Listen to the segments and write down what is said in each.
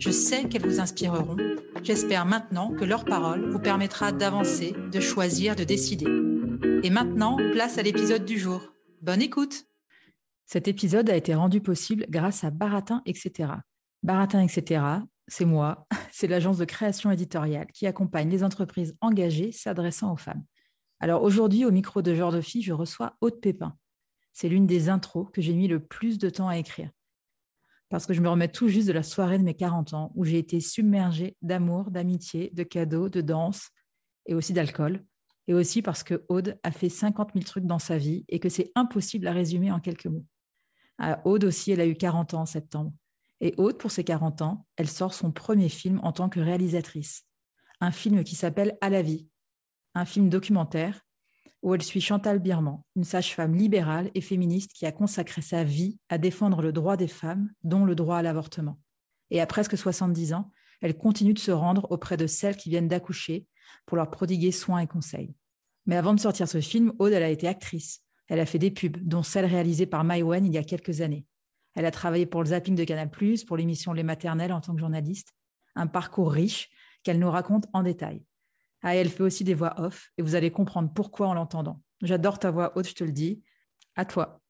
Je sais qu'elles vous inspireront. J'espère maintenant que leur parole vous permettra d'avancer, de choisir, de décider. Et maintenant, place à l'épisode du jour. Bonne écoute Cet épisode a été rendu possible grâce à Baratin, etc. Baratin, etc., c'est moi, c'est l'agence de création éditoriale qui accompagne les entreprises engagées s'adressant aux femmes. Alors aujourd'hui, au micro de Genre de Fille, je reçois Aude Pépin. C'est l'une des intros que j'ai mis le plus de temps à écrire. Parce que je me remets tout juste de la soirée de mes 40 ans où j'ai été submergée d'amour, d'amitié, de cadeaux, de danse et aussi d'alcool. Et aussi parce que Aude a fait 50 000 trucs dans sa vie et que c'est impossible à résumer en quelques mots. Ah, Aude aussi, elle a eu 40 ans en septembre. Et Aude, pour ses 40 ans, elle sort son premier film en tant que réalisatrice. Un film qui s'appelle À la vie. Un film documentaire où elle suit Chantal Birman, une sage-femme libérale et féministe qui a consacré sa vie à défendre le droit des femmes, dont le droit à l'avortement. Et à presque 70 ans, elle continue de se rendre auprès de celles qui viennent d'accoucher pour leur prodiguer soins et conseils. Mais avant de sortir ce film, Aude, elle a été actrice. Elle a fait des pubs, dont celle réalisée par Maïwen il y a quelques années. Elle a travaillé pour le zapping de Canal+, pour l'émission Les Maternelles en tant que journaliste. Un parcours riche qu'elle nous raconte en détail. Ah, elle fait aussi des voix off et vous allez comprendre pourquoi en l'entendant. J'adore ta voix, Aude, je te le dis. À toi.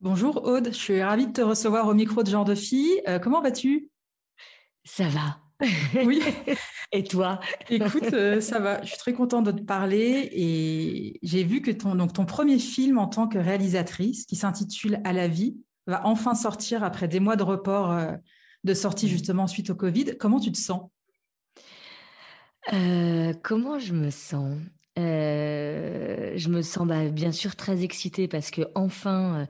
Bonjour Aude, je suis ravie de te recevoir au micro de Genre de Fille. Euh, comment vas-tu? Ça va. Oui. et toi? Écoute, euh, ça va. Je suis très contente de te parler et j'ai vu que ton, donc, ton premier film en tant que réalisatrice, qui s'intitule À la vie, va enfin sortir après des mois de report euh, de sortie justement suite au Covid. Comment tu te sens? Euh, comment je me sens? Euh, je me sens bah, bien sûr très excitée parce que enfin euh,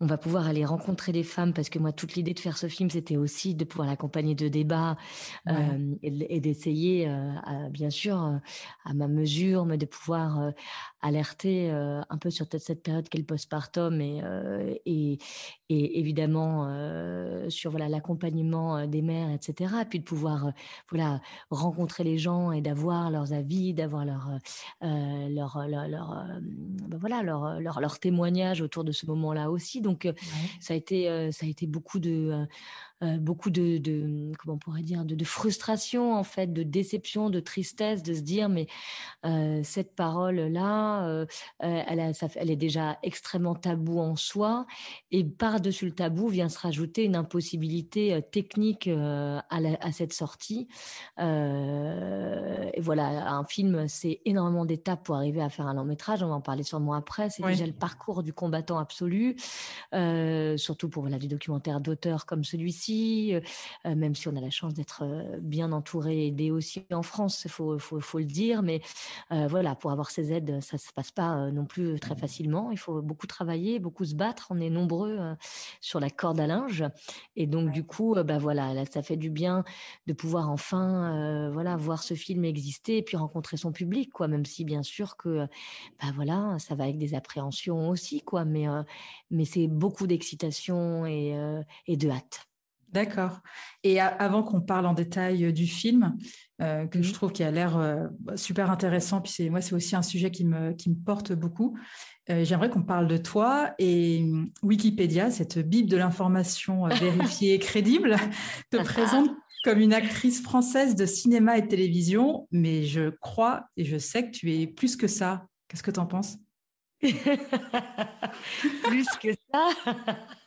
on va pouvoir aller rencontrer les femmes parce que moi toute l'idée de faire ce film c'était aussi de pouvoir l'accompagner de débats euh, et, et d'essayer bien sûr à ma mesure mais de pouvoir alerter un peu sur cette période qu'est le postpartum et, et, et évidemment sur voilà l'accompagnement des mères etc et puis de pouvoir voilà rencontrer les gens et d'avoir leurs avis d'avoir leur euh, leur, leur, leur ben voilà leur, leur, leur témoignage autour de ce moment-là aussi donc ouais. ça a été ça a été beaucoup de euh, beaucoup de, de, comment on pourrait dire de, de, frustration en fait de déception de tristesse de se dire mais euh, cette parole là euh, elle, a, ça, elle est déjà extrêmement tabou en soi et par dessus le tabou vient se rajouter une impossibilité technique à, la, à, cette sortie. Et voilà un film c'est énormément d'étapes pour arriver à faire un long métrage. On va en parler sûrement après. C'est oui. déjà le parcours du combattant absolu surtout pour voilà du documentaire d'auteur comme celui-ci euh, même si on a la chance d'être bien entouré, aidé aussi en France, il faut, faut, faut, le dire. Mais euh, voilà, pour avoir ces aides, ça ne se passe pas non plus très facilement. Il faut beaucoup travailler, beaucoup se battre. On est nombreux sur la corde à linge. Et donc, du coup, bah, voilà, là, ça fait du bien de pouvoir enfin euh, voilà, voir ce film exister et puis rencontrer son public, quoi, même si bien sûr que bah, voilà, ça va avec des appréhensions aussi, quoi, mais, mais c'est beaucoup d'excitation et, et de hâte. D'accord. Et avant qu'on parle en détail du film, euh, que je trouve qui a l'air euh, super intéressant, puis c'est moi c'est aussi un sujet qui me, qui me porte beaucoup. Euh, J'aimerais qu'on parle de toi et Wikipédia, cette bible de l'information vérifiée et crédible, te présente comme une actrice française de cinéma et de télévision, mais je crois et je sais que tu es plus que ça. Qu'est-ce que tu en penses? Plus que ça?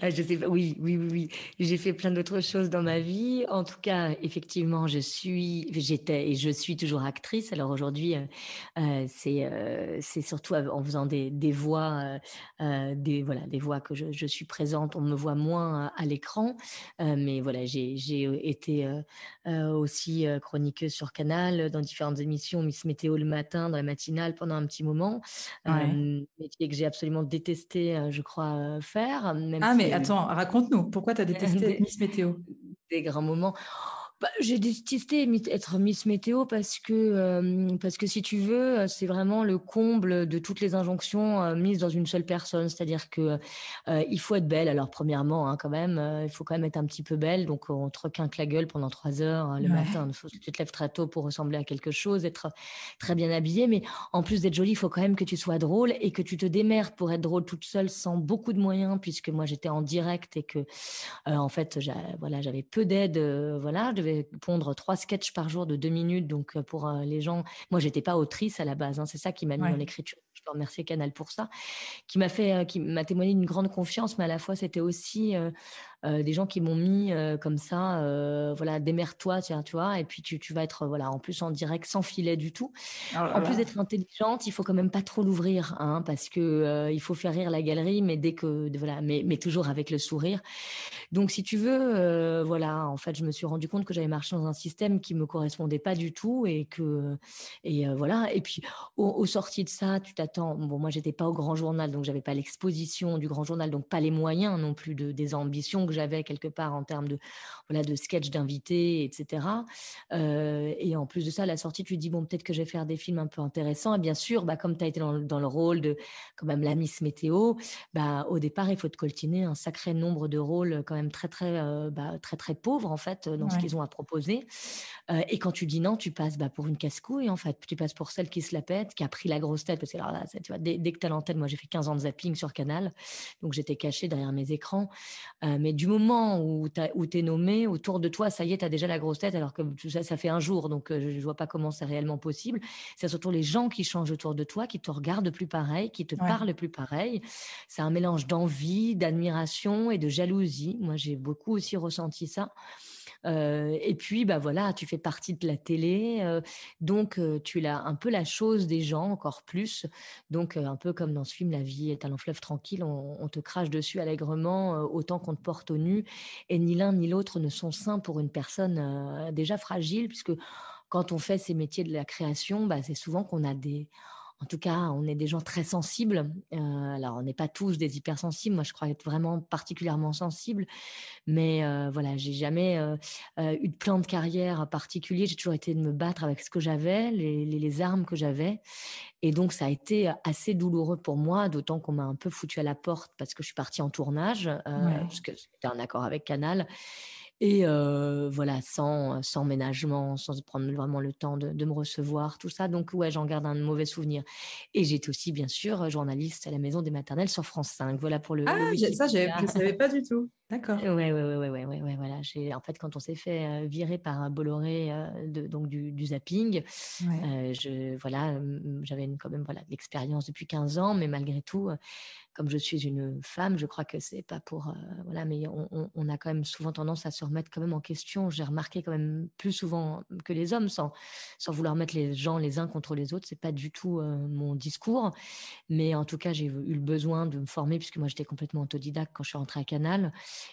Ah, je sais pas. Oui, oui, oui, oui. J'ai fait plein d'autres choses dans ma vie. En tout cas, effectivement, je suis, j'étais et je suis toujours actrice. Alors aujourd'hui, euh, euh, c'est euh, c'est surtout en faisant des, des voix, des voilà, des voix que je, je, suis présente. On me voit moins à l'écran, mais voilà, j'ai j'ai été aussi chroniqueuse sur Canal dans différentes émissions, Miss Météo le matin, dans la matinale pendant un petit moment. Ouais. métier que j'ai absolument détesté, je crois, faire. Ah, mais attends, raconte-nous, pourquoi tu as détesté Miss Météo? Des grands moments. Bah, j'ai détesté être Miss Météo parce que, euh, parce que si tu veux, c'est vraiment le comble de toutes les injonctions euh, mises dans une seule personne. C'est-à-dire que euh, il faut être belle. Alors, premièrement, hein, quand même, il faut quand même être un petit peu belle. Donc, on te requinque la gueule pendant trois heures le matin. Il faut que tu te lèves très tôt pour ressembler à quelque chose, être très bien habillée. Mais en plus d'être jolie, il faut quand même que tu sois drôle et que tu te démerdes pour être drôle toute seule sans beaucoup de moyens, puisque moi, j'étais en direct et que, en fait, voilà, j'avais peu d'aide. voilà, je pondre trois sketchs par jour de deux minutes. Donc, euh, pour euh, les gens, moi, j'étais pas autrice à la base. Hein, c'est ça qui m'a mis dans l'écriture. Je peux remercier Canal pour ça, qui m'a fait, euh, qui m'a témoigné d'une grande confiance, mais à la fois, c'était aussi euh, des gens qui m'ont mis euh, comme ça, euh, voilà, démerde-toi, tiens, tu vois, et puis tu, tu, vas être, voilà, en plus en direct, sans filet du tout. Oh en plus d'être intelligente, il faut quand même pas trop l'ouvrir, hein, parce que il faut faire rire la galerie, mais dès que, voilà, mais, mais toujours avec le sourire. Donc, si tu veux, voilà, en fait, je me suis rendu compte que j'avais marché dans un système qui me correspondait pas du tout, et que, et voilà. Et puis, au, sorties de ça, tu t'attends. Bon, moi, j'étais pas au grand journal, donc j'avais pas l'exposition du grand journal, donc pas les moyens non plus de des ambitions que j'avais quelque part en termes de voilà de sketch d'invités, etc. Euh, et en plus de ça, à la sortie, tu te dis bon peut-être que je vais faire des films un peu intéressants. Et bien sûr, bah, comme tu as été dans, le rôle de quand même la Miss Météo, bah, au départ, il faut te coltiner un sacré nombre de rôles quand même très très euh, bah, très très pauvres en fait dans ce qu'ils ont à proposer. Euh, et quand tu dis non, tu passes bah, pour une casse-couille en fait. Tu passes pour celle qui se la pète, qui a pris la grosse tête parce que alors là, tu vois, dès, que tu as l'antenne, moi j'ai fait 15 ans de zapping sur Canal, donc j'étais cachée derrière mes écrans. mais du moment où tu es nommé, autour de toi, ça y est, tu as déjà la grosse tête, alors que ça, ça fait un jour, donc euh, je ne vois pas comment c'est réellement possible. C'est surtout les gens qui changent autour de toi, qui te regardent plus pareil, qui te parlent plus pareil. C'est un mélange d'envie, d'admiration et de jalousie. Moi, j'ai beaucoup aussi ressenti ça. Et puis, bah voilà, tu fais partie de la télé, donc tu as un peu la chose des gens encore plus. Donc, un peu comme dans ce film La vie est un long fleuve tranquille, on, te crache dessus allègrement autant qu'on te porte au nu. Et ni l'un ni l'autre ne sont sains pour une personne déjà fragile, puisque quand on fait ces métiers de la création, bah, c'est souvent qu'on a des en tout cas, on est des gens très sensibles. Euh, alors, on n'est pas tous des hypersensibles. Moi, je crois être vraiment particulièrement sensible. Mais euh, voilà, j'ai jamais euh, eu de plan de carrière particulier. J'ai toujours été de me battre avec ce que j'avais, les, armes que j'avais. Et donc, ça a été assez douloureux pour moi, d'autant qu'on m'a un peu foutu à la porte parce que je suis partie en tournage, parce que c'était un accord avec Canal. Et voilà, sans, sans ménagement, sans prendre vraiment le temps de, de, me recevoir, tout ça. Donc, ouais, j'en garde un mauvais souvenir. Et j'étais aussi, bien sûr, journaliste à la Maison des Maternelles sur France 5. Voilà pour le. Ah, ça, je ne savais pas du tout. D'accord. Ouais, ouais, ouais, ouais, ouais, ouais, voilà. J'ai, en fait, quand on s'est fait virer par Bolloré, de, donc du, du zapping, je, voilà, j'avais quand même voilà, de l'expérience depuis 15 ans, mais malgré tout, comme je suis une femme, je crois que c'est pas pour voilà, mais on, a quand même souvent tendance à se remettre quand même en question. J'ai remarqué quand même plus souvent que les hommes, sans sans vouloir mettre les gens les uns contre les autres, c'est pas du tout mon discours, mais en tout cas j'ai eu le besoin de me former puisque moi j'étais complètement autodidacte quand je suis rentrée à Canal,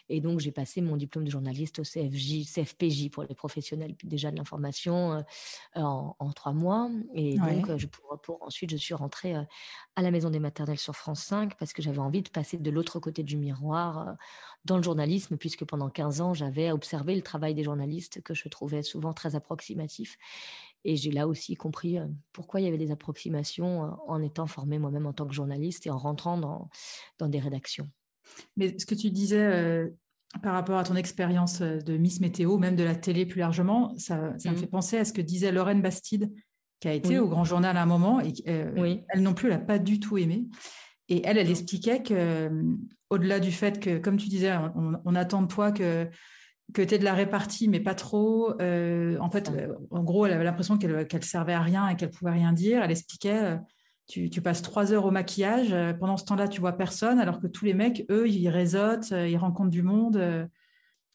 et donc j'ai passé mon diplôme de journaliste au CFJ, CFPJ pour les professionnels déjà de l'information en, trois mois, et donc je pour, pour, ensuite je suis rentrée à la Maison des Maternelles sur France 5 parce que j'avais envie de passer de l'autre côté du miroir euh, dans le journalisme, puisque pendant 15 ans, j'avais observé le travail des journalistes que je trouvais souvent très approximatif. Et j'ai là aussi compris euh, pourquoi il y avait des approximations euh, en étant formée moi-même en tant que journaliste et en rentrant dans, dans des rédactions. Mais ce que tu disais par rapport à ton expérience de Miss Météo, même de la télé plus largement, ça, ça me mmh. fait penser à ce que disait Lorraine Bastide, qui a été au Grand Journal à un moment, et elle non plus, n'a pas du tout aimé. Et elle, elle expliquait que, euh, au-delà du fait que, comme tu disais, on, attend de toi que, que tu aies de la répartie, mais pas trop. Euh, en fait, euh, en gros, elle avait l'impression qu'elle ne servait à rien et qu'elle pouvait rien dire. Elle expliquait tu, passes trois heures au maquillage. Pendant ce temps-là, tu vois personne, alors que tous les mecs, eux, ils réseautent, ils rencontrent du monde.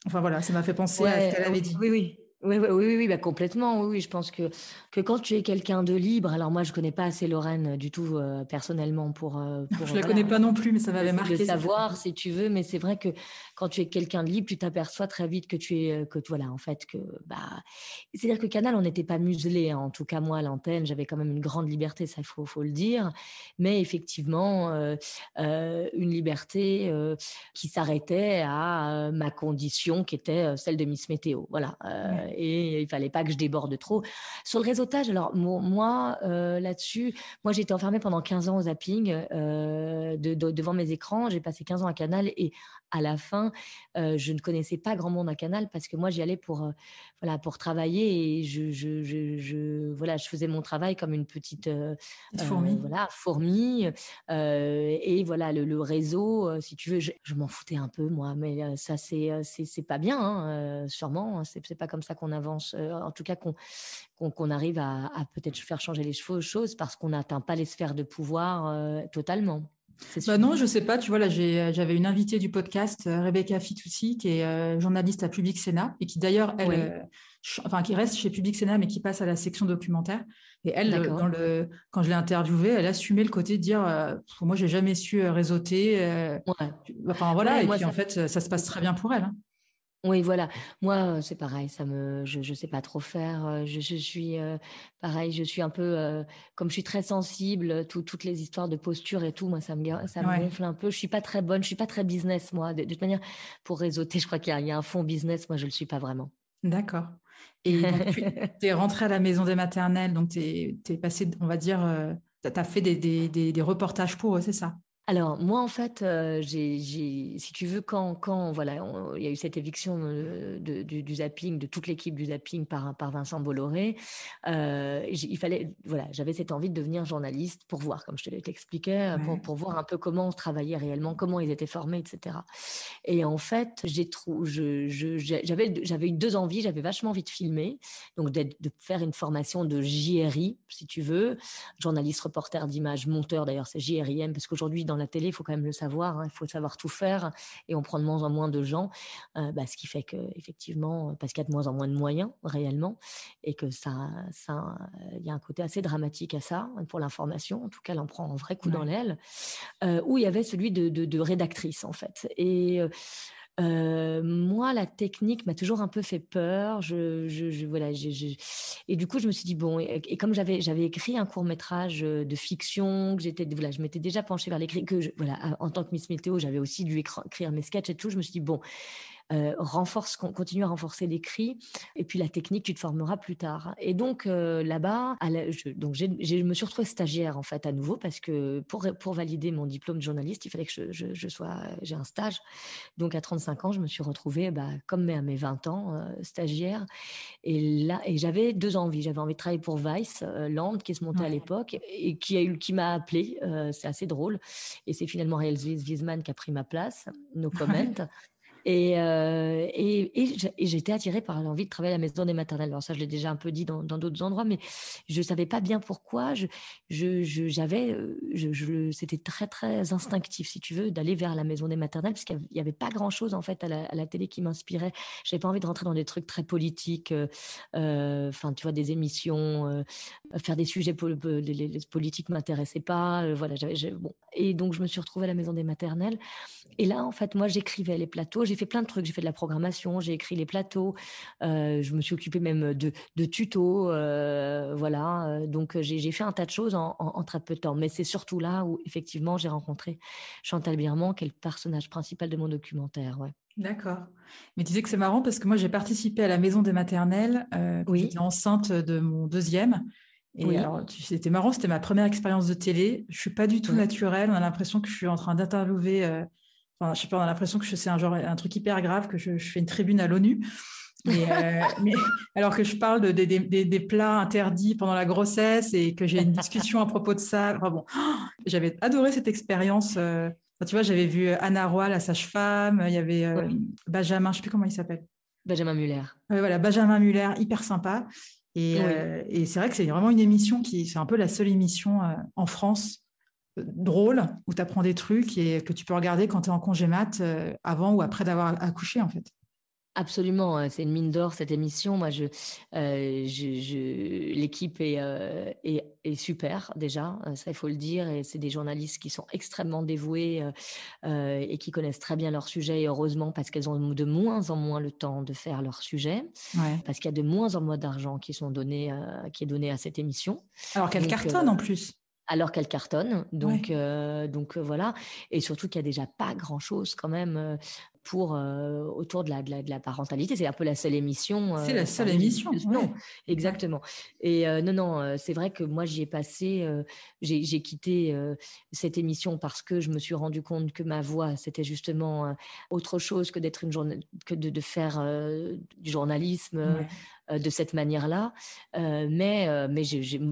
Enfin voilà, ça m'a fait penser à ce qu'elle avait dit. Oui, oui. Oui, oui, oui, oui bah complètement. Oui, oui, je pense que, que quand tu es quelqu'un de libre, alors moi, je connais pas assez Lorraine du tout euh, personnellement pour. Euh, pour je la connais pas non plus, mais ça m'avait marqué. De savoir, si tu veux, mais c'est vrai que quand tu es quelqu'un de libre, tu t'aperçois très vite que tu es, que voilà, en fait, que bah, c'est-à-dire que Canal, on n'était pas muselé. Hein. En tout cas, moi, à l'antenne, j'avais quand même une grande liberté, ça, il faut, faut le dire. Mais effectivement, euh, une liberté qui s'arrêtait à ma condition, qui était celle de Miss Météo. Voilà et il fallait pas que je déborde trop. Sur le réseautage, alors moi euh, là-dessus, moi été enfermée pendant 15 ans au zapping euh, devant mes écrans. J'ai passé 15 ans à Canal et à la fin, euh, je ne connaissais pas grand monde à Canal parce que moi j'y allais pour voilà pour travailler et je, je, je, voilà je faisais mon travail comme une petite fourmi voilà fourmi et voilà le, réseau si tu veux je, m'en foutais un peu moi mais ça c'est c'est pas bien hein, sûrement hein, c'est pas comme ça qu'on avance, euh, en tout cas qu'on arrive à, peut-être faire changer les choses parce qu'on n'atteint pas les sphères de pouvoir euh, totalement. Bah non, je sais pas. Tu vois, là, j'avais une invitée du podcast, euh, Rebecca Fitoussi, qui est journaliste à Public Sénat et qui d'ailleurs, elle, enfin, qui reste chez Public Sénat, mais qui passe à la section documentaire. Et elle, dans le, quand je l'ai interviewée, elle assumait le côté de dire, moi, j'ai jamais su réseauter. Enfin voilà. et puis en fait, ça se passe très bien pour elle. Hein. Oui, voilà. Moi, c'est pareil, ça me je je sais pas trop faire, je je suis, pareil, je suis un peu, comme je suis très sensible, toutes les histoires de posture et tout, moi ça me ça me gonfle un peu. Je suis pas très bonne, je suis pas très business moi. De toute manière, pour réseauter, je crois qu'il y a un fond business, moi je le suis pas vraiment. D'accord et tu es rentrée à la maison des maternelles, donc tu es passée, on va dire, tu as fait des des des reportages pour eux, c'est ça? Alors moi en fait, euh, j'ai, si tu veux, quand, quand voilà, il y a eu cette éviction euh, de, du, zapping, de toute l'équipe du zapping par, par Vincent Bolloré, euh, il fallait, voilà, j'avais cette envie de devenir journaliste pour voir, comme je te l'expliquais, pour, pour, voir un peu comment on travaillait réellement, comment ils étaient formés, etc. Et en fait, j'ai je, je, j'avais, j'avais eu deux envies, j'avais vachement envie de filmer, donc de faire une formation de JRI, si tu veux, journaliste, reporter d'image, monteur d'ailleurs, c'est JRIM, parce qu'aujourd'hui dans la télé, il faut quand même le savoir, hein, il faut savoir tout faire et on prend de moins en moins de gens, euh, bah, ce qui fait que effectivement, parce qu'il y a de moins en moins de moyens réellement et que ça, ça, il y a un côté assez dramatique à ça pour l'information. En tout cas, elle en prend un vrai coup dans l'aile. Euh, où il y avait celui de, de, de rédactrice en fait et euh, moi, la technique m'a toujours un peu fait peur. Je, voilà, et du coup, je me suis dit bon, et, comme j'avais j'avais écrit un court métrage euh, de fiction, que j'étais voilà, je m'étais déjà penchée vers l'écrit, que voilà, en tant que Miss Météo, j'avais aussi dû écrire mes sketchs et tout. Je me suis dit bon, euh, renforce, continue à renforcer l'écrit, et puis la technique, tu te formeras plus tard. Et donc euh, là-bas, je, donc je me suis retrouvée stagiaire en fait à nouveau parce que pour pour valider mon diplôme de journaliste, il fallait que je, je, sois, j'ai un stage. Donc à 35 ans, je me suis retrouvée, bah, comme à mes 20 ans, euh, stagiaire. Et là, et j'avais deux envies. J'avais envie de travailler pour Vice Land, qui se montait à l'époque et qui a eu, qui m'a appelé. c'est assez drôle. Et c'est finalement Réal Wiesman qui a pris ma place. No comment. Euh, et, et, et j'étais attirée par l'envie de travailler à la maison des maternelles. Alors ça, je l'ai déjà un peu dit dans d'autres endroits, mais je savais pas bien pourquoi. Je, j'avais, euh, je, je, c'était très très instinctif, si tu veux, d'aller vers la maison des maternelles, parce qu'il y avait pas grand chose en fait à la, à la télé qui m'inspirait. J'avais pas envie de rentrer dans des trucs très politiques, euh, enfin, tu vois, des émissions, faire des sujets les, les, politiques m'intéressaient pas. voilà, j'avais, bon. Et donc je me suis retrouvée à la maison des maternelles. Et là, en fait, moi, j'écrivais les plateaux j'ai fait plein de trucs. J'ai fait de la programmation, j'ai écrit les plateaux, euh, je me suis occupée même de, de tutos, euh, voilà. Donc j'ai fait un tas de choses en, très peu de temps. Mais c'est surtout là où effectivement j'ai rencontré Chantal Birman, qui est le personnage principal de mon documentaire. Ouais. D'accord. Mais tu disais que c'est marrant parce que moi j'ai participé à la maison des maternelles. Euh, oui. J'étais enceinte de mon deuxième. Et alors, c'était marrant, c'était ma première expérience de télé. Je suis pas du tout naturelle. On a l'impression que je suis en train d'interviewer euh, Enfin, je sais pas, on a l'impression que c'est un genre, un truc hyper grave, que je, fais une tribune à l'ONU. Euh, mais, alors que je parle de, des plats interdits pendant la grossesse et que j'ai une discussion à propos de ça. Enfin bon, j'avais adoré cette expérience. Euh, tu vois, j'avais vu Anna Roy, la sage-femme. Il y avait euh, Benjamin, je sais plus comment il s'appelle. Benjamin Muller. voilà, Benjamin Muller, hyper sympa. Et, et c'est vrai que c'est vraiment une émission qui, c'est un peu la seule émission en France drôle où tu apprends des trucs et que tu peux regarder quand tu es en congé mat avant ou après d'avoir accouché en fait. Absolument, hein, c'est une mine d'or cette émission. Moi, je, euh, je, l'équipe est, euh, est, est, super déjà, euh, ça il faut le dire, et c'est des journalistes qui sont extrêmement dévoués et qui connaissent très bien leur sujet. Et heureusement, parce qu'elles ont de moins en moins le temps de faire leur sujet, parce qu'il y a de moins en moins d'argent qui sont donnés, qui est donné à cette émission. Alors qu'elle cartonne en plus alors qu'elle cartonne. Donc, donc voilà. Et surtout qu'il y a déjà pas grand chose quand même pour autour de la, de la, parentalité. C'est un peu la seule émission. c'est la seule émission. Non, exactement. Et non, non, c'est vrai que moi j'y ai passé, j'ai quitté cette émission parce que je me suis rendu compte que ma voix c'était justement autre chose que d'être une que de, de faire du journalisme. Euh, de cette manière-là. Euh, mais euh, mais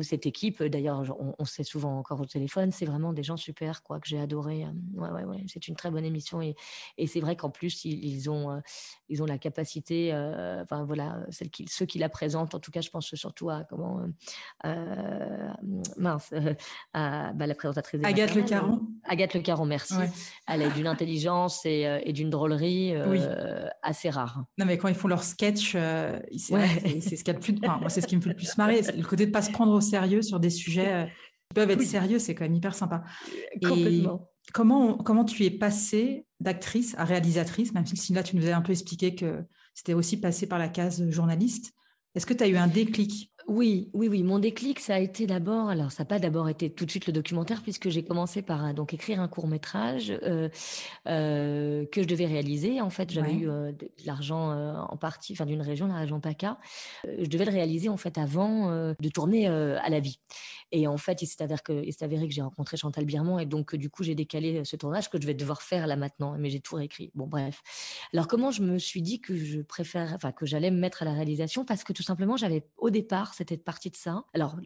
cette équipe, d'ailleurs, on, on sait souvent encore au téléphone, c'est vraiment des gens super, quoi, que j'ai adoré. Ouais, ouais, ouais, c'est une très bonne émission et, et c'est vrai qu'en plus ils, ont ils ont la capacité, enfin voilà, celle qui, ceux qui la présentent, en tout cas, je pense surtout à comment mince, à bah, la présentatrice. Agathe Le Caron. Agathe Le Caron, merci. Elle est d'une intelligence et, et d'une drôlerie assez rare. Non, mais quand ils font leur sketch, ouais c'est ce plus. moi, c'est ce qui me fait le plus marrer, le côté de pas se prendre au sérieux sur des sujets euh, qui peuvent être sérieux, c'est quand même hyper sympa. Complètement. Comment, comment tu es passée d'actrice à réalisatrice, même si là tu nous avais un peu expliqué que c'était aussi passé par la case journaliste. Est-ce que tu as eu un déclic? Oui, oui, oui. Mon déclic, ça a été d'abord, alors ça n'a pas d'abord été tout de suite le documentaire, puisque j'ai commencé par euh, donc écrire un court métrage euh, euh, que je devais réaliser. En fait, j'avais eu de, l'argent en partie, enfin d'une région, la région PACA. je devais le réaliser en fait avant de tourner à la vie. Et en fait, il s'est avéré que, il s'est avéré que j'ai rencontré Chantal Birman et donc du coup j'ai décalé ce tournage que je vais devoir faire là maintenant. Mais j'ai tout réécrit. Bon, bref. Alors comment je me suis dit que je préfère, enfin que j'allais me mettre à la réalisation? Parce que tout simplement j'avais au départ c'était partie de ça. Alors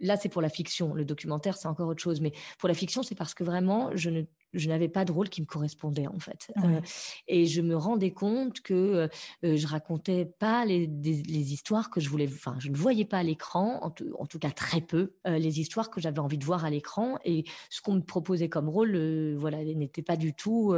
là, c'est pour la fiction. Le documentaire, c'est encore autre chose. Mais pour la fiction, c'est parce que vraiment, je ne je n'avais pas de rôle qui me correspondait en fait. Euh, et je me rendais compte que euh, euh, je racontais pas les, les, histoires que je voulais, enfin je ne voyais pas à l'écran, en, en, tout cas très peu, les histoires que j'avais envie de voir à l'écran. Et ce qu'on me proposait comme rôle, voilà, n'était pas du tout,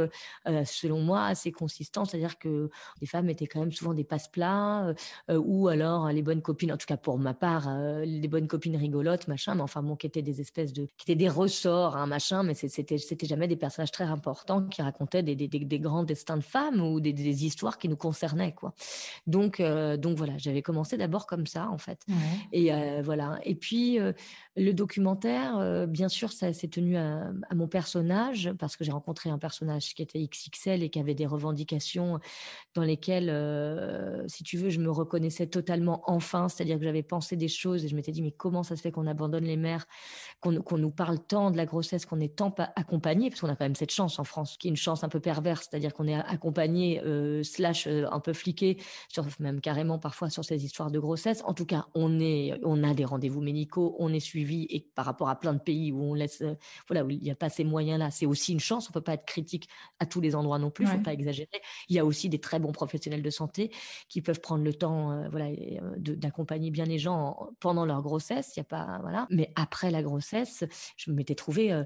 selon moi, assez consistant. C'est-à-dire que les femmes étaient quand même souvent des passe-plats, ou alors les bonnes copines, en tout cas pour ma part, les bonnes copines rigolotes, machin, mais enfin bon, qui étaient des espèces de, qui étaient des ressorts, hein, machin, mais c'était, c'était jamais des personnages très importants qui racontaient des, des, des, grands destins de femmes ou des, des, histoires qui nous concernaient, quoi. Donc, euh, donc voilà, j'avais commencé d'abord comme ça, en fait. Et euh, voilà. Et puis, euh, le documentaire, bien sûr, ça s'est tenu à, à, mon personnage parce que j'ai rencontré un personnage qui était XXL et qui avait des revendications dans lesquelles, si tu veux, je me reconnaissais totalement enfin, c'est-à-dire que j'avais pensé des choses et je m'étais dit, mais comment ça se fait qu'on abandonne les mères, qu'on nous parle tant de la grossesse, qu'on est tant accompagné, parce qu'on a quand même cette chance en France, qui est une chance un peu perverse, c'est-à-dire qu'on est accompagné, euh, slash euh, un peu fliqué, sur, même carrément parfois sur ces histoires de grossesse. En tout cas, on est, on a des rendez-vous médicaux, on est suivi, et par rapport à plein de pays où on laisse, euh, voilà, où il n'y a pas ces moyens-là, c'est aussi une chance. On peut pas être critique à tous les endroits non plus, faut pas exagérer. Il y a aussi des très bons professionnels de santé qui peuvent prendre le temps, voilà, d'accompagner bien les gens pendant leur grossesse. Il y a pas, voilà. Mais après la grossesse, je m'étais trouvée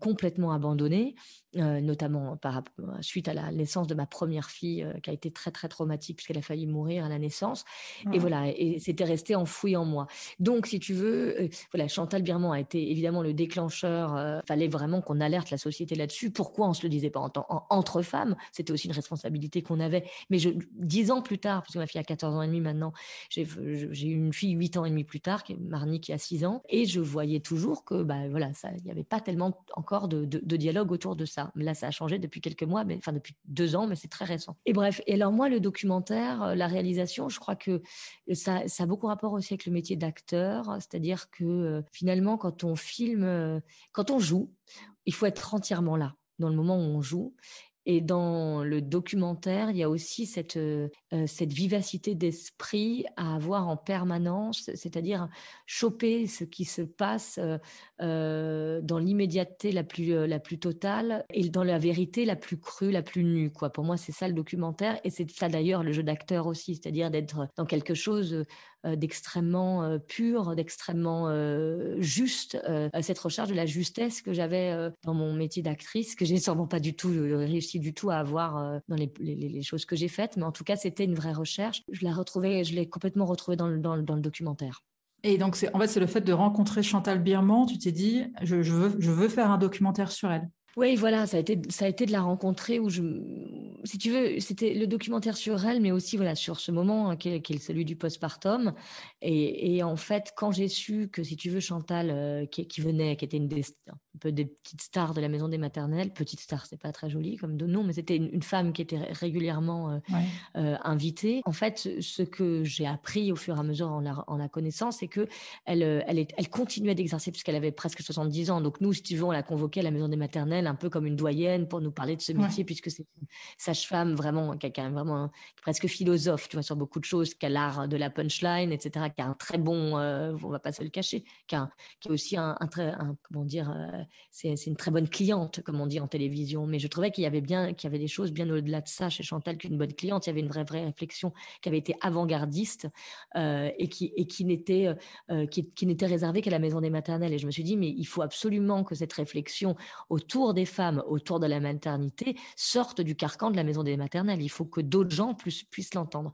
complètement abandonnée euh, notamment par, suite à la naissance de ma première fille, euh, qui a été très très traumatique puisqu'elle a failli mourir à la naissance. Et voilà, et c'était resté enfoui en moi. Donc, si tu veux, euh, voilà, Chantal Birman a été évidemment le déclencheur. Il fallait vraiment qu'on alerte la société là-dessus. Pourquoi on se le disait pas en, entre femmes? C'était aussi une responsabilité qu'on avait. Mais je, dix ans plus tard, parce que ma fille a 14 ans et demi maintenant, j'ai eu une fille huit ans et demi plus tard, qui est Marnie, qui a 6 ans, et je voyais toujours que, bah voilà, ça, il n'y avait pas tellement encore de, de dialogue autour de ça. Là, ça a changé depuis quelques mois, mais enfin depuis deux ans, mais c'est très récent. Et bref, et alors moi, le documentaire, euh, la réalisation, je crois que ça, ça a beaucoup rapport aussi avec le métier d'acteur, c'est-à-dire que euh, finalement, quand on filme, euh, quand on joue, il faut être entièrement là dans le moment où on joue. Et dans le documentaire, il y a aussi cette, euh, cette vivacité d'esprit à avoir en permanence, c'est-à-dire choper ce qui se passe euh, euh dans l'immédiateté la plus, euh, totale et dans la vérité la plus crue, la plus nue. Pour moi, c'est ça le documentaire et c'est ça d'ailleurs le jeu d'acteur aussi, c'est-à-dire d'être dans quelque chose d'extrêmement pur, d'extrêmement juste, cette recherche de la justesse que j'avais dans mon métier d'actrice, que j'ai sûrement pas du tout réussi du tout à avoir dans les, choses que j'ai faites, mais en tout cas, c'était une vraie recherche. Je la retrouvais, je l'ai complètement retrouvée dans dans le documentaire. Et donc, en fait, c'est le fait de rencontrer Chantal Birman. Tu t'es dit, je, veux, je veux faire un documentaire sur elle. Oui, voilà, ça a été, ça a été de la rencontrer où je, si tu veux, c'était le documentaire sur elle, mais aussi voilà sur ce moment hein, qui, est, celui du postpartum. Et, et en fait, quand j'ai su que, si tu veux, Chantal, euh, qui, qui, venait, qui était une des, un peu des petites stars de la maison des maternelles, petite star, c'est pas très joli comme de nom, mais c'était une, femme qui était régulièrement euh, euh, invitée. En fait, ce que j'ai appris au fur et à mesure en la, en la connaissant, c'est que elle, elle, elle continuait d'exercer puisqu'elle avait presque 70 ans. Donc nous, si tu veux, on l'a convoquée à la maison des maternelles un peu comme une doyenne pour nous parler de ce métier, puisque c'est sage-femme vraiment, quelqu'un vraiment presque philosophe, tu vois, sur beaucoup de choses, qui a l'art de la punchline, etc., qui a un très bon, euh, on va pas se le cacher, qui, a, qui est aussi un, très, comment dire, euh, c'est une très bonne cliente, comme on dit en télévision. Mais je trouvais qu'il y avait bien, qu'il y avait des choses bien au-delà de ça chez Chantal qu'une bonne cliente. Il y avait une vraie, vraie réflexion qui avait été avant-gardiste euh, et qui, et qui n'était, qui, qui n'était réservée qu'à la maison des maternelles. Et je me suis dit, mais il faut absolument que cette réflexion autour des femmes autour de la maternité sortent du carcan de la maison des maternelles. Il faut que d'autres gens puissent, l'entendre.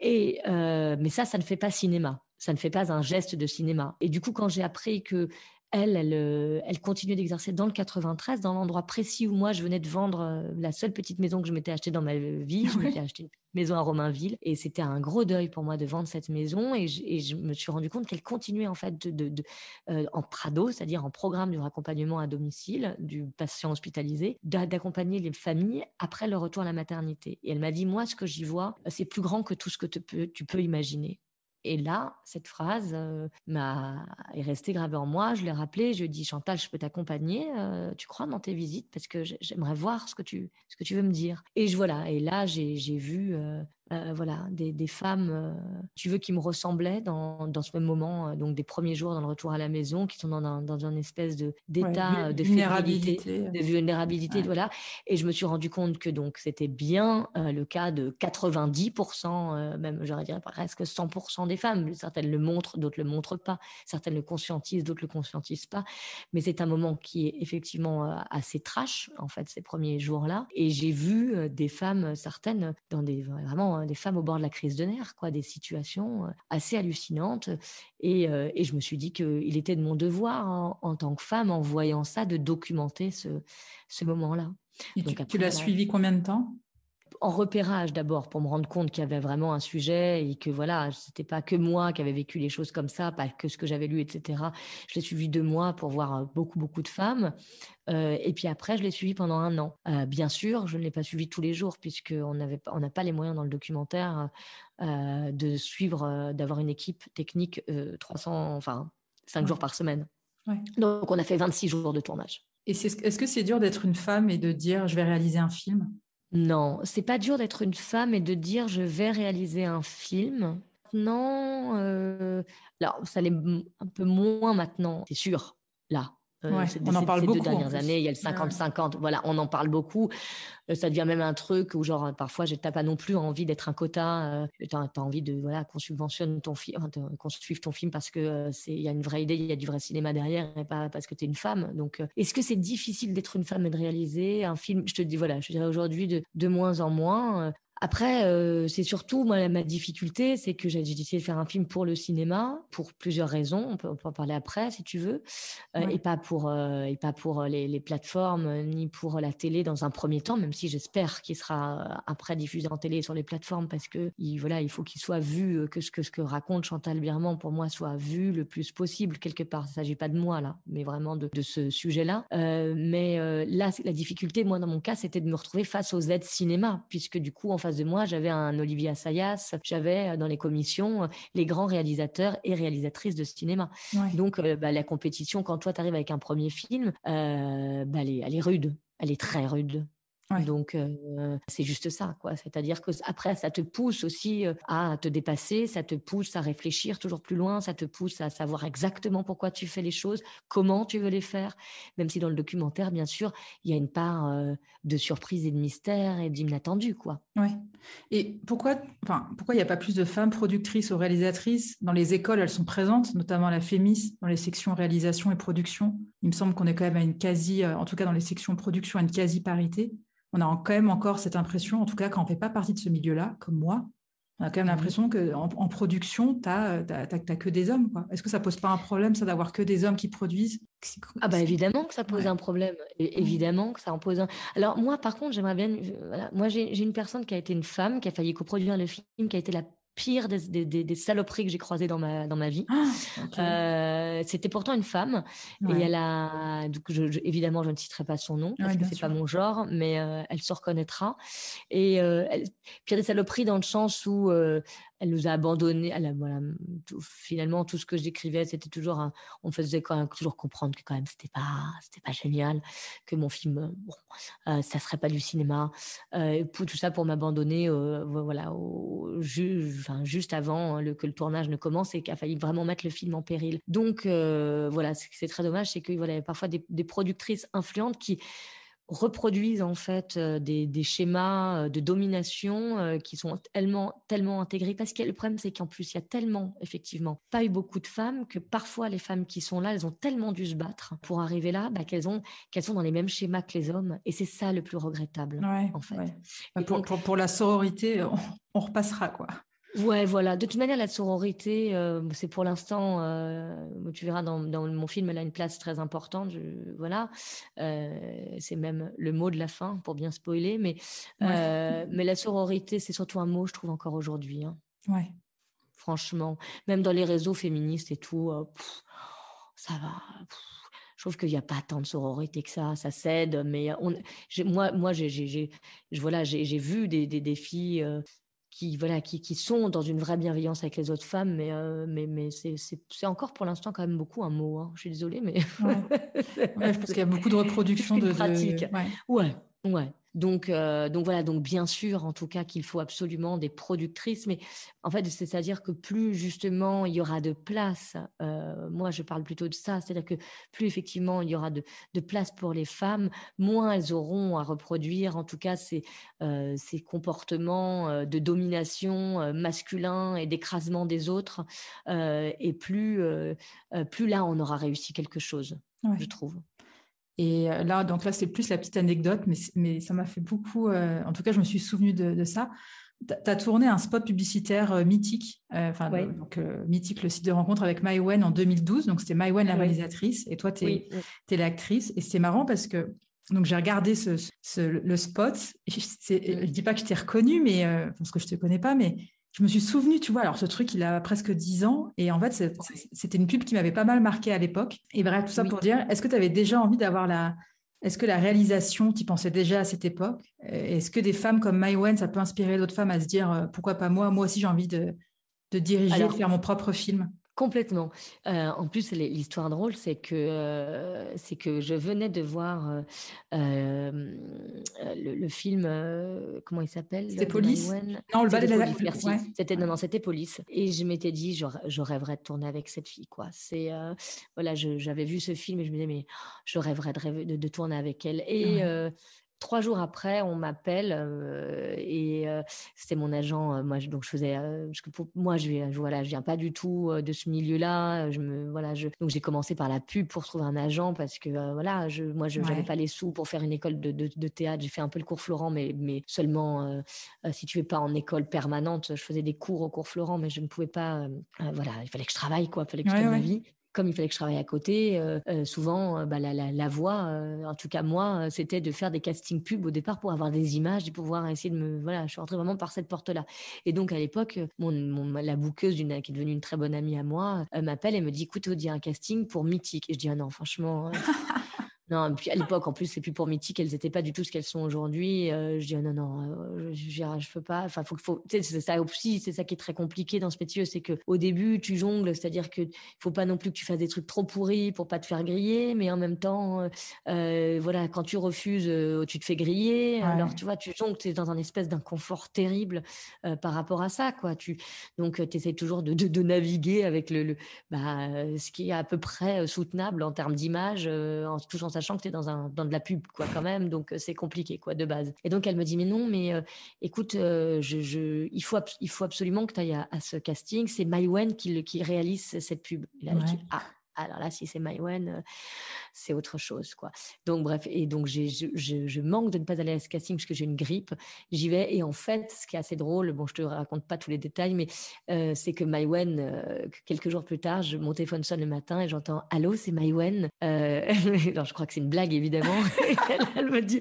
Et euh, mais ça, ça ne fait pas cinéma. Ça ne fait pas un geste de cinéma. Et du coup, quand j'ai appris que elle, elle, euh, elle continuait d'exercer dans le 93, dans l'endroit précis où moi, je venais de vendre euh, la seule petite maison que je m'étais achetée dans ma vie. Je m'étais acheté une maison à Romainville. Et c'était un gros deuil pour moi de vendre cette maison. Et je, me suis rendu compte qu'elle continuait en fait de, euh, en Prado, c'est-à-dire en programme du raccompagnement à domicile du patient hospitalisé, d'accompagner les familles après le retour à la maternité. Et elle m'a dit, moi, ce que j'y vois, c'est plus grand que tout ce que tu peux imaginer. Et là, cette phrase euh, m'a est restée gravée en moi. Je l'ai rappelée. Je lui ai dit Chantal, je peux t'accompagner. Euh, tu crois dans tes visites? Parce que j'aimerais voir ce que tu ce que tu veux me dire. Et je voilà. Et là, j'ai vu euh, voilà, des, des femmes, euh, tu veux, qui me ressemblaient dans, dans ce même moment, euh, donc des premiers jours dans le retour à la maison, qui sont dans un, dans une espèce de d'état de vulnérabilité, de vulnérabilité, voilà. Et je me suis rendu compte que donc c'était bien le cas de 90%, même j'aurais dire presque 100% des femmes. Certaines le montrent, d'autres le montrent pas. Certaines le conscientisent, d'autres le conscientisent pas. Mais c'est un moment qui est effectivement assez trash en fait ces premiers jours-là. Et j'ai vu des femmes, certaines dans des vraiment des femmes au bord de la crise de nerfs, quoi, des situations euh, assez hallucinantes. Et, euh, et je me suis dit qu'il était de mon devoir hein, en, tant que femme, en voyant ça, de documenter ce, ce moment-là. Donc, tu, l'as suivi combien de temps? En repérage d'abord pour me rendre compte qu'il y avait vraiment un sujet et que voilà, c'était pas que moi qui avais vécu les choses comme ça, pas que ce que j'avais lu, etc. Je l'ai suivi deux mois pour voir euh, beaucoup beaucoup de femmes euh, et puis après je l'ai suivi pendant un an. Euh, bien sûr, je ne l'ai pas suivi tous les jours puisque on n'avait on n'a pas les moyens dans le documentaire de suivre, d'avoir une équipe technique 300, enfin cinq jours par semaine. Donc on a fait 26 jours de tournage. Et est-ce que c'est dur d'être une femme et de dire je vais réaliser un film? Non, c'est pas dur d'être une femme et de dire je vais réaliser un film. Maintenant, euh, ça l'est un peu moins maintenant, c'est sûr, là. Euh, on en parle ces deux dernières années, il y a le 50-50. Voilà, on en parle beaucoup. Euh, ça devient même un truc où, genre, parfois, je n'ai pas non plus envie d'être un quota. Euh, tu as, envie de, voilà, qu'on subventionne ton film, qu'on suive ton film parce que c'est, il y a une vraie idée, il y a du vrai cinéma derrière et pas parce que tu es une femme. Donc, est-ce que c'est difficile d'être une femme et de réaliser un film? Je te dis, voilà, je dirais aujourd'hui de, de moins en moins. Après, euh, c'est surtout moi ma difficulté, c'est que j'ai décidé de faire un film pour le cinéma pour plusieurs raisons. On peut, en parler après si tu veux, euh, et pas pour euh, et pas pour les, les, plateformes ni pour la télé dans un premier temps, même si j'espère qu'il sera après diffusé en télé sur les plateformes parce que il, voilà, il faut qu'il soit vu que ce que ce que raconte Chantal Birman pour moi soit vu le plus possible quelque part. Il s'agit pas de moi là, mais vraiment de, de ce sujet-là. mais là, la difficulté, moi dans mon cas, c'était de me retrouver face aux aides cinéma, puisque du coup en face de moi, j'avais un Olivier Assayas, j'avais euh, dans les commissions euh, les grands réalisateurs et réalisatrices de cinéma. Donc, euh, bah, la compétition, quand toi, tu arrives avec un premier film, bah, elle, est, rude. Elle est très rude. Donc c'est juste ça, quoi. C'est-à-dire que après ça te pousse aussi à te dépasser, ça te pousse à réfléchir toujours plus loin, ça te pousse à savoir exactement pourquoi tu fais les choses, comment tu veux les faire. Même si dans le documentaire, bien sûr, il y a une part de surprise et de mystère et d'inattendu, quoi. Ouais. Et pourquoi, enfin, pourquoi il n'y a pas plus de femmes productrices ou réalisatrices dans les écoles? Elles sont présentes, notamment la FEMIS, dans les sections réalisation et production. Il me semble qu'on est quand même à une quasi, euh, en tout cas dans les sections production, à une quasi parité. On a quand même encore cette impression, en tout cas quand on ne fait pas partie de ce milieu-là, comme moi, on a quand même mmh l'impression qu'en en production, tu n'as que des hommes. Est-ce que ça pose pas un problème, ça, d'avoir que des hommes qui produisent? Ah bah évidemment que ça pose un problème. Et, mmh. évidemment que ça en pose un. Alors moi, par contre, j'aimerais bien... Moi, j'ai une personne qui a été une femme, qui a failli coproduire le film, qui a été la pire des, des, saloperies que j'ai croisées dans ma, dans ma vie. Ah, euh, c'était pourtant une femme. Et elle a. Donc, je, évidemment, je ne citerai pas son nom, parce que c'est pas mon genre, mais euh, elle se reconnaîtra. Et euh, elle, pire des saloperies dans le sens où elle nous a voilà, finalement, tout ce que j'écrivais, c'était toujours, un, on faisait quand même toujours comprendre que quand même c'était pas, c'était pas génial, que mon film, bon, euh, ça serait pas du cinéma. Euh, tout ça pour m'abandonner, euh, voilà, juste avant le, que le tournage ne commence et qu'il a failli vraiment mettre le film en péril. Donc voilà, c'est très dommage, c'est qu'il voilà, y a parfois des productrices influentes qui reproduisent en fait euh, des, schémas euh, de domination euh, qui sont tellement, tellement intégrés. Parce que le problème, c'est qu'en plus, il y a tellement, effectivement, pas eu beaucoup de femmes que parfois les femmes qui sont là, elles ont tellement dû se battre pour arriver là bah, qu'elles ont qu'elles sont dans les mêmes schémas que les hommes. Et c'est ça le plus regrettable, en fait. Bah, pour, pour, la sororité, on repassera, quoi. Ouais, voilà. De toute manière, la sororité, euh, c'est pour l'instant, euh, tu verras dans, dans, mon film, elle a une place très importante. Je, voilà, euh, c'est même le mot de la fin pour bien spoiler. Mais, mais la sororité, c'est surtout un mot, je trouve encore aujourd'hui. Hein. Ouais. Franchement, même dans les réseaux féministes et tout, ça va. je trouve qu'il n'y a pas tant de sororité que ça, ça cède, mais on, moi, moi, j'ai, voilà, j'ai, vu des, des, des filles qui voilà qui, qui, sont dans une vraie bienveillance avec les autres femmes mais euh, mais mais c'est encore pour l'instant quand même beaucoup un mot hein. je suis désolée mais ouais. parce qu'il y a beaucoup de reproduction de, pratique ouais ouais donc, euh, donc voilà, donc bien sûr, en tout cas, qu'il faut absolument des productrices, mais en fait, c'est-à-dire que plus justement il y aura de place, euh, moi je parle plutôt de ça, c'est-à-dire que plus effectivement il y aura de, de, place pour les femmes, moins elles auront à reproduire, en tout cas, ces, euh, ces comportements de domination masculin et d'écrasement des autres, et plus, plus là on aura réussi quelque chose, je trouve. Et euh, là, donc là, c'est plus la petite anecdote, mais, mais ça m'a fait beaucoup. Euh, en tout cas, je me suis souvenu de, ça. Tu as tourné un spot publicitaire euh, mythique, enfin donc mythique, le site de rencontre avec Maïwen en 2012. Donc c'était Maïwen la réalisatrice et toi tu es, l'actrice. Et c'est marrant parce que donc j'ai regardé ce, le spot. Je ne dis pas que je t'ai reconnu, mais parce que je te connais pas, mais je me suis souvenu, tu vois, alors ce truc, il a presque 10 ans, et en fait, c'était une pub qui m'avait pas mal marqué à l'époque. Et bref, tout ça pour dire, est-ce que tu avais déjà envie d'avoir la... Est-ce que la réalisation, tu pensais déjà à cette époque? Est-ce que des femmes comme Mai ça peut inspirer d'autres femmes à se dire, euh, pourquoi pas moi? Moi aussi, j'ai envie de, de diriger, de faire mon propre film? Complètement. Euh, en plus, l'histoire drôle, c'est que euh, c'est que je venais de voir euh, le, film, comment il s'appelle C'était Police? Non, le bal de la Merci. C'était non, non, c'était Police. Et je m'étais dit, je, je, rêverais de tourner avec cette fille, quoi. C'est voilà, j'avais vu ce film et je me disais, mais je rêverais de, de, tourner avec elle. Et Trois jours après, on m'appelle euh, et euh, c'était mon agent. Euh, moi, donc je faisais, pour, moi, je, je voilà, je viens pas du tout de ce milieu-là. Je me, voilà, je, donc j'ai commencé par la pub pour trouver un agent parce que voilà, je, moi, je n'avais pas les sous pour faire une école de, de, théâtre. J'ai fait un peu le cours Florent, mais, mais seulement si tu es pas en école permanente. Je faisais des cours au cours Florent, mais je ne pouvais pas. voilà, il fallait que je travaille, quoi. Il fallait que je gagne ma vie comme il fallait que je travaille à côté, euh, euh, souvent, euh, bah, la, la, la, voie, en tout cas moi, c'était de faire des castings pubs au départ pour avoir des images et pouvoir essayer de me... Voilà, je suis rentrée vraiment par cette porte-là. Et donc, à l'époque, mon, mon, la bouqueuse, qui est devenue une très bonne amie à moi, m'appelle et me dit, écoute, il y a un casting pour Mythique. Et je dis, ah non, franchement... Non, puis à l'époque, en plus, c'est plus pour Mythique, elles n'étaient pas du tout ce qu'elles sont aujourd'hui. Euh, je dis, oh non, non, euh, je, je, peux pas. Enfin, faut, faut, c'est ça aussi, c'est ça qui est très compliqué dans ce métier, c'est que au début, tu jongles, c'est-à-dire que faut pas non plus que tu fasses des trucs trop pourris pour pas te faire griller, mais en même temps, euh, voilà, quand tu refuses, tu te fais griller. Alors, tu vois, tu jongles, tu es dans un espèce d'inconfort terrible par rapport à ça, quoi. Tu, donc, tu essaies toujours de, de, de, naviguer avec le, le bah, ce qui est à peu près soutenable en termes d'image, en touchant sa sachant que tu es dans, un, dans de la pub, quoi, quand même. Donc, c'est compliqué, quoi, de base. Et donc, elle me dit, mais non, mais écoute, je, il, faut, il faut absolument que tu ailles à, ce casting. C'est Maïwen qui, qui réalise cette pub. Et là, je dis, ah, alors là, si c'est Maïwen, c'est autre chose, quoi. Donc, bref, et donc, je, manque de ne pas aller à ce casting parce que j'ai une grippe. J'y vais, et en fait, ce qui est assez drôle, bon, je te raconte pas tous les détails, mais euh, c'est que Maïwen, euh, quelques jours plus tard, je, mon téléphone sonne le matin et j'entends Allô, c'est Maïwen. Euh, alors, je crois que c'est une blague, évidemment. elle, me dit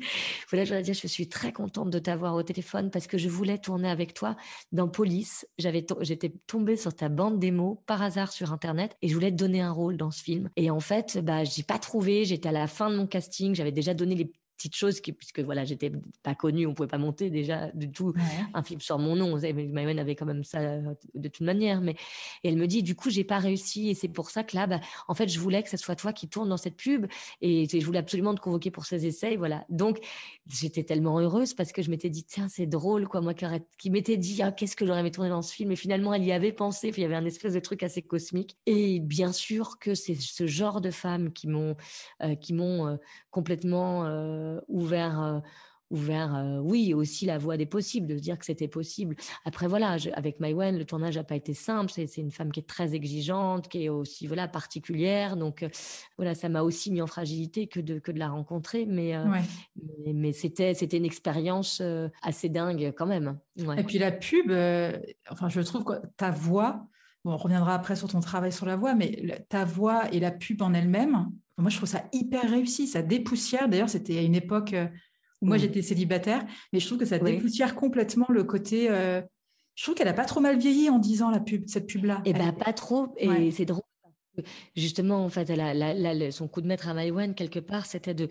Voilà, je je suis très contente de t'avoir au téléphone parce que je voulais tourner avec toi dans Police. J'étais tombée sur ta bande démo par hasard sur Internet et je voulais te donner un rôle ce film. Et en fait, bah, j'ai pas trouvé J'étais à la fin de mon casting. J'avais déjà donné les petites choses qui, puisque voilà, j'étais pas connue, on pouvait pas monter déjà du tout un film sur mon nom. Maïwen avait quand même ça euh, de toute manière, mais et elle me dit du coup j'ai pas réussi et c'est pour ça que là, bah, en fait, je voulais que ce soit toi qui tourne dans cette pub et je voulais absolument te convoquer pour ces essais, voilà. Donc j'étais tellement heureuse parce que je m'étais dit tiens c'est drôle quoi moi qui, m'était dit ah, qu'est-ce que j'aurais aimé tourner dans ce film et finalement elle y avait pensé, il y avait un espèce de truc assez cosmique et bien sûr que c'est ce genre de femmes qui m'ont euh, qui m'ont euh, complètement euh, ouvert euh, ouvert, euh, oui, aussi la voie des possibles, de dire que c'était possible. Après, voilà, avec Maïwen, le tournage n'a pas été simple. C'est une femme qui est très exigeante, qui est aussi voilà particulière. Donc, voilà, ça m'a aussi mis en fragilité que de, que de la rencontrer. Mais, mais, c'était, c'était une expérience assez dingue quand même. Et puis la pub, enfin, je trouve que ta voix, bon, on reviendra après sur ton travail sur la voix, mais ta voix et la pub en elle-même, moi, je trouve ça hyper réussi. Ça dépoussière. D'ailleurs, c'était à une époque euh, où moi, j'étais célibataire, mais je trouve que ça dépoussière complètement le côté. Euh, je trouve qu'elle a pas trop mal vieilli en disant la pub, cette pub-là. Eh bien, pas trop. Et c'est drôle. Justement, en fait, elle a, son coup de maître à Maïwen, quelque part, c'était de.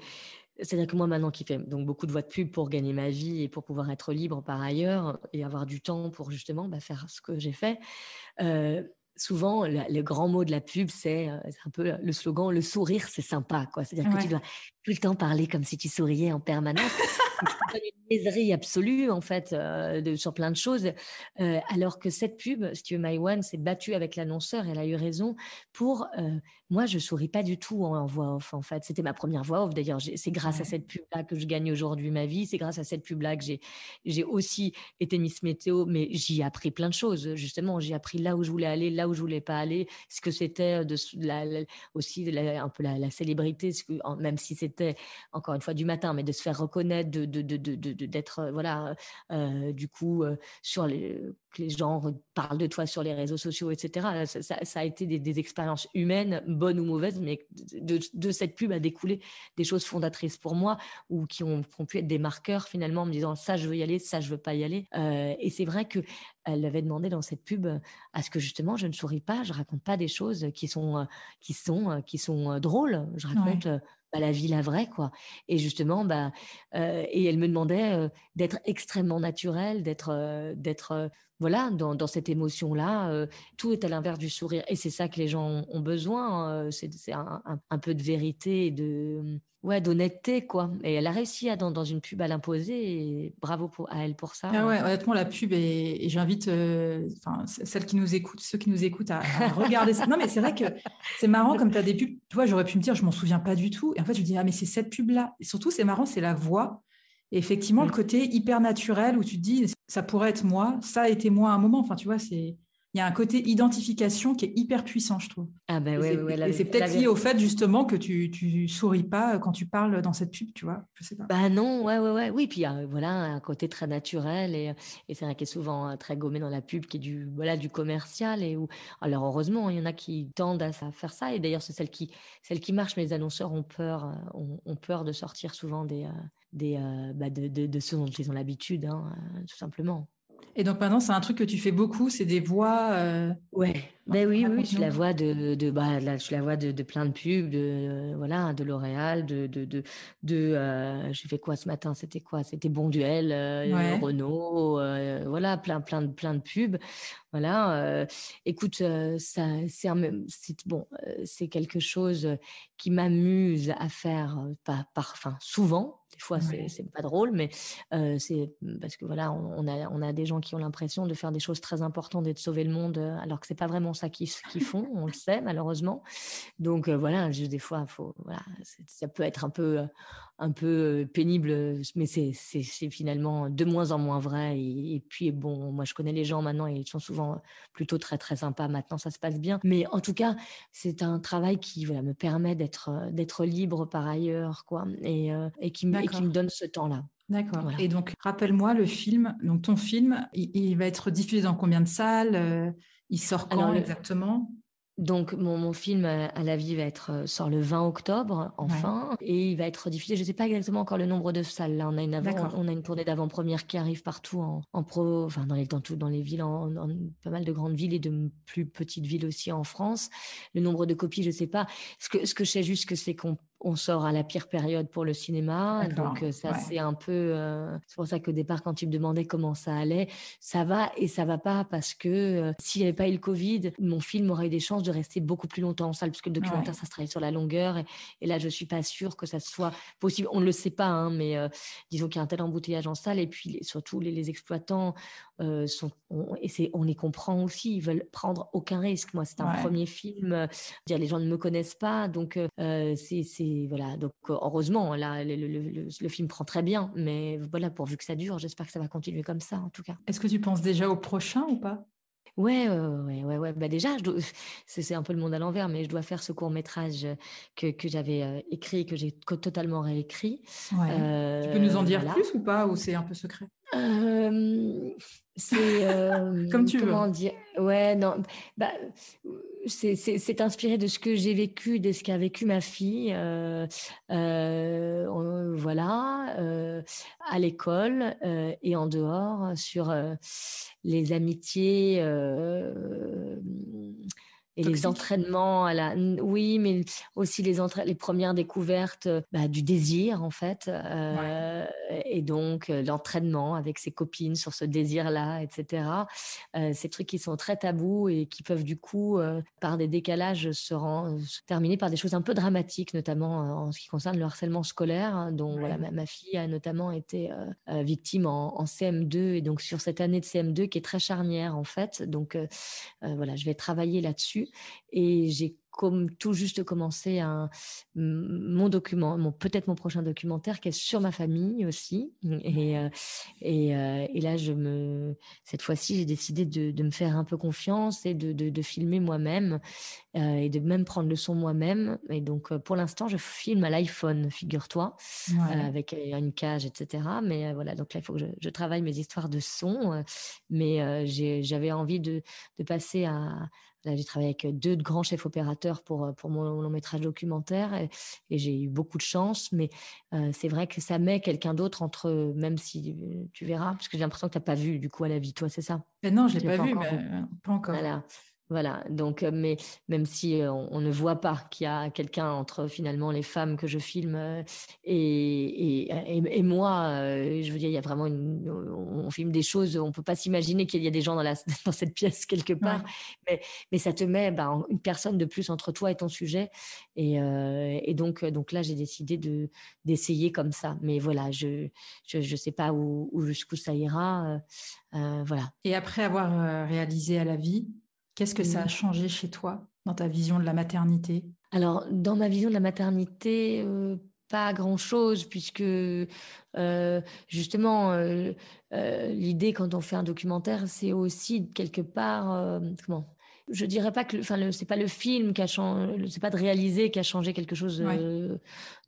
C'est-à-dire que moi, maintenant, qui fais donc beaucoup de voix de pub pour gagner ma vie et pour pouvoir être libre par ailleurs et avoir du temps pour justement bah, faire ce que j'ai fait, euh, souvent, le, grand mot de la pub, euh, c'est un peu le slogan le sourire, c'est sympa. quoi. C'est-à-dire que tu dois tout le temps parler comme si tu souriais en permanence. une miserie absolue, en fait, euh, de, sur plein de choses. Euh, alors que cette pub, si tu veux, My One, s'est battue avec l'annonceur, elle a eu raison pour. moi, je souris pas du tout en, voix off, en fait. C'était ma première voix off, d'ailleurs. C'est grâce à cette pub-là que je gagne aujourd'hui ma vie. C'est grâce à cette pub-là que j'ai aussi été Miss Météo, mais j'y ai appris plein de choses, justement. J'ai appris là où je voulais aller, là où je voulais pas aller, ce que c'était de la, aussi un peu la, célébrité, ce que, même si c'était encore une fois du matin, mais de se faire reconnaître, de d'être de, voilà euh, du coup euh, sur les que les gens parlent de toi sur les réseaux sociaux, etc. Ça, a été des, expériences humaines, bonnes ou mauvaises, mais de, cette pub a découlé des choses fondatrices pour moi ou qui ont, pu être des marqueurs finalement en me disant ça je veux y aller, ça je veux pas y aller. Euh, et c'est vrai que elle avait demandé dans cette pub à ce que justement je ne souris pas, je raconte pas des choses qui sont qui sont qui sont drôles. Je raconte la vie, la vraie, quoi. Et justement, bah, et elle me demandait d'être extrêmement naturelle, d'être, d'être voilà, dans, cette émotion-là, euh, tout est à l'inverse du sourire. Et c'est ça que les gens ont besoin. Euh, c'est un, un, peu de vérité et de, ouais, d'honnêteté, quoi. Et elle a réussi à, dans, dans une pub à l'imposer. Et bravo pour, à elle pour ça. Ah ouais, honnêtement, la pub, et, j'invite euh, celles qui nous écoutent, ceux qui nous écoutent à, regarder ça. Non, mais c'est vrai que c'est marrant comme tu as des pubs. Toi, j'aurais pu me dire, je m'en souviens pas du tout. Et en fait, je me dis, ah, mais c'est cette pub-là. Et surtout, c'est marrant, c'est la voix effectivement, le côté hyper naturel où tu te dis, ça pourrait être moi, ça a été moi à un moment. Enfin, tu vois, c'est il y a un côté identification qui est hyper puissant, je trouve. Ah ben ouais, et c'est peut-être lié au fait justement que tu, tu souris pas quand tu parles dans cette pub, tu vois. Je sais pas. Bah non, ouais, ouais, ouais. Oui, puis voilà un côté très naturel et, et c'est vrai qu'il est souvent euh, très gommé dans la pub qui est du voilà du commercial et où alors heureusement il y en a qui tendent à faire ça et d'ailleurs c'est celle qui celle qui marche, mais les annonceurs ont peur euh, ont, peur de sortir souvent des euh, des, euh, bah de, de, de, ce dont ils ont l'habitude, hein, euh, tout simplement. Et donc maintenant, c'est un truc que tu fais beaucoup, c'est des voix. Euh... Ouais. Ben oui, oui, je la vois de, de bah, là, je la vois de, de, plein de pubs, de voilà, de L'Oréal, de de de, de euh, j'ai fait quoi ce matin? C'était quoi? C'était Bonduel, euh, Renault, euh, voilà, plein plein de plein de pubs. Voilà. Euh, écoute, ça c'est bon, c'est quelque chose qui m'amuse à faire, pas par, enfin souvent. Des fois, c'est pas drôle, mais euh, c'est parce que voilà, on, a, on a des gens qui ont l'impression de faire des choses très importantes et de sauver le monde, alors que c'est pas vraiment qu'ils font, on le sait malheureusement. Donc voilà, des fois, faut, voilà, ça peut être un peu, un peu pénible, mais c'est finalement de moins en moins vrai. Et, puis bon, moi je connais les gens maintenant et ils sont souvent plutôt très très sympas. Maintenant, ça se passe bien. Mais en tout cas, c'est un travail qui voilà, me permet d'être d'être libre par ailleurs, quoi, et, et, qui, et qui me donne ce temps-là. D'accord. Et donc, rappelle-moi le film. Donc, ton film, il, va être diffusé dans combien de salles euh, Il sort quand exactement? Donc mon, film euh, à la vie va être euh, sort le 20 octobre enfin et il va être diffusé. Je ne sais pas exactement encore le nombre de salles. Là, on a une on a une tournée d'avant-première qui arrive partout en, pro, enfin dans les dans, dans les villes, en, pas mal de grandes villes et de plus petites villes aussi en France. Le nombre de copies, je ne sais pas. Ce que ce que je sais juste que c'est qu'on on sort à la pire période pour le cinéma. Donc, euh, ça, c'est un peu. Euh, c'est pour ça qu'au départ, quand tu me demandais comment ça allait, ça va et ça va pas parce que euh, s'il n'y avait pas eu le Covid, mon film aurait eu des chances de rester beaucoup plus longtemps en salle, puisque le documentaire, ça se travaille sur la longueur. Et, là, je suis pas sûre que ça soit possible. On ne le sait pas, hein, mais disons qu'il y a un tel embouteillage en salle. Et puis, surtout, les, exploitants sont. On, et on les comprend aussi. Ils veulent prendre aucun risque. Moi, c'est un premier film. dire, les gens ne me connaissent pas. Donc, c'est voilà, donc euh, heureusement, là, le, film prend très bien, mais voilà, pourvu que ça dure, j'espère que ça va continuer comme ça, en tout cas. Est-ce que tu penses déjà au prochain ou pas? Ouais, ouais, ouais, ouais. Bah déjà, c'est un peu le monde à l'envers, mais je dois faire ce court métrage que, que j'avais euh, écrit, que j'ai totalement réécrit. Ouais. tu peux nous en dire plus ou pas, ou c'est un peu secret? C'est comme tu comment veux. dire? Ouais non bah c'est inspiré de ce que j'ai vécu de ce qu'a vécu ma fille euh, euh, voilà euh, à l'école et en dehors sur les amitiés et les entraînements à la oui mais aussi les les premières découvertes euh, bah, du désir en fait euh, et donc euh, l'entraînement avec ses copines sur ce désir là etc ces trucs qui sont très tabous et qui peuvent du coup par des décalages se, terminer par des choses un peu dramatiques notamment en ce qui concerne le harcèlement scolaire hein, dont voilà ma, fille a notamment été victime en, en, CM2 et donc sur cette année de CM2 qui est très charnière en fait. Donc voilà je vais travailler là-dessus et j'ai comme tout juste commencé un, mon document, mon, peut-être mon prochain documentaire qui est sur ma famille aussi. Et, euh, et, euh, et, là, je me, cette fois-ci, j'ai décidé de, de, me faire un peu confiance et de, de, de filmer moi-même euh, et de même prendre le son moi-même. Et donc, pour l'instant, je filme à l'iPhone, figure-toi, avec une cage, etc. Mais voilà, donc là, il faut que je, je travaille mes histoires de son. mais j'avais envie de, de passer à Là, j'ai travaillé avec deux grands chefs opérateurs pour, euh, pour mon long métrage documentaire et, j'ai eu beaucoup de chance. Mais euh, c'est vrai que ça met quelqu'un d'autre entre, même si euh, tu verras, parce que j'ai l'impression que tu n'as pas vu du coup à la vie, toi, c'est ça? Mais Non, je ne l'ai pas, vu, mais pas encore. Voilà. Voilà, donc, euh, mais même si euh, on, ne voit pas qu'il y a quelqu'un entre finalement les femmes que je filme euh, et, et, moi, je veux dire, il y a vraiment une, on filme des choses, on peut pas s'imaginer qu'il y a des gens dans, la, dans cette pièce quelque part, mais, mais ça te met bah, une personne de plus entre toi et ton sujet. Et, et donc, donc là, j'ai décidé de d'essayer comme ça. Mais voilà, je je, je sais pas où, où jusqu'où ça ira. voilà. Et après avoir réalisé à la vie, Qu'est-ce que ça a changé chez toi dans ta vision de la maternité? Alors, dans ma vision de la maternité, euh, pas grand-chose, puisque euh, justement, euh, l'idée quand on fait un documentaire, c'est aussi quelque part, comment je dirais pas que, enfin, c'est pas le film qui a changé, c'est pas de réaliser qui a changé quelque chose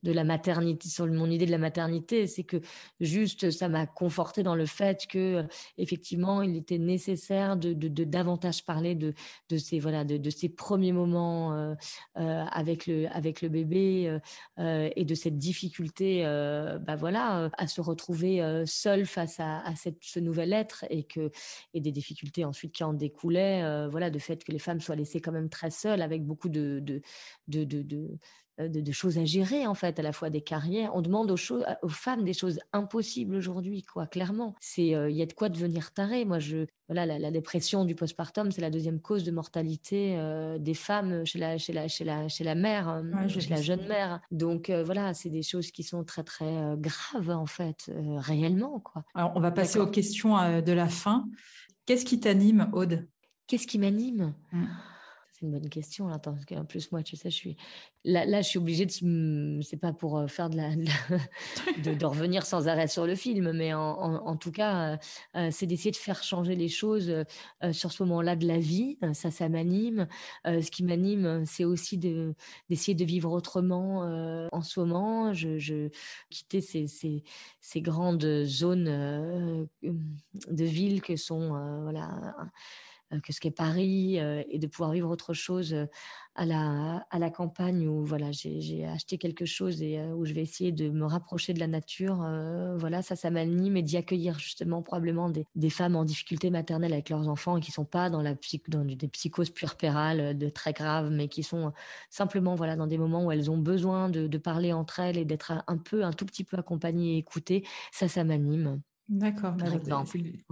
de la maternité, sur mon idée de la maternité, c'est que juste ça m'a conforté dans le fait que effectivement il était nécessaire de, de, davantage parler de, de ces voilà de, de ces premiers moments euh, euh, avec le avec le bébé euh, et de cette difficulté bah voilà à se retrouver seul face à, à cette, ce nouvel être et que et des difficultés ensuite qui en découlaient voilà de fait que les femmes soient laissées quand même très seules avec beaucoup de de, de, de euh, de, choses à gérer en fait, à la fois des carrières. On demande aux, femmes des choses impossibles aujourd'hui, quoi. Clairement, c'est euh, il y a de quoi devenir taré. Moi, je voilà, la, dépression du postpartum, c'est la deuxième cause de mortalité euh, des femmes chez la chez la chez la chez la mère, chez la jeune mère. Donc voilà, c'est des choses qui sont très très graves en fait, réellement quoi. Alors on va passer aux questions de la fin. Qu'est-ce qui t'anime, Aude? Qu'est-ce qui m'anime? Mmh. c'est une bonne question. Là, parce qu'en plus, moi, tu sais, je suis là, là je suis obligée de. C'est pas pour euh, faire de la. de, revenir sans arrêt sur le film, mais en, tout cas, euh, euh, c'est d'essayer de faire changer les choses sur ce moment-là de la vie. Ça, ça m'anime. ce qui m'anime, c'est aussi de, d'essayer de vivre autrement en ce moment. Je, je quitter ces, ces, ces, grandes zones de ville que sont. voilà que ce qu'est Paris euh, et de pouvoir vivre autre chose euh, à la, à la campagne où voilà, j'ai acheté quelque chose et où je vais essayer de me rapprocher de la nature. voilà, ça, ça m'anime et d'y accueillir justement probablement des, des, femmes en difficulté maternelle avec leurs enfants et qui sont pas dans, la dans des psychoses puerpérales de très graves, mais qui sont simplement voilà, dans des moments où elles ont besoin de, de parler entre elles et d'être un peu, un tout petit peu accompagnées et écoutées. Ça, ça m'anime. D'accord. Bah,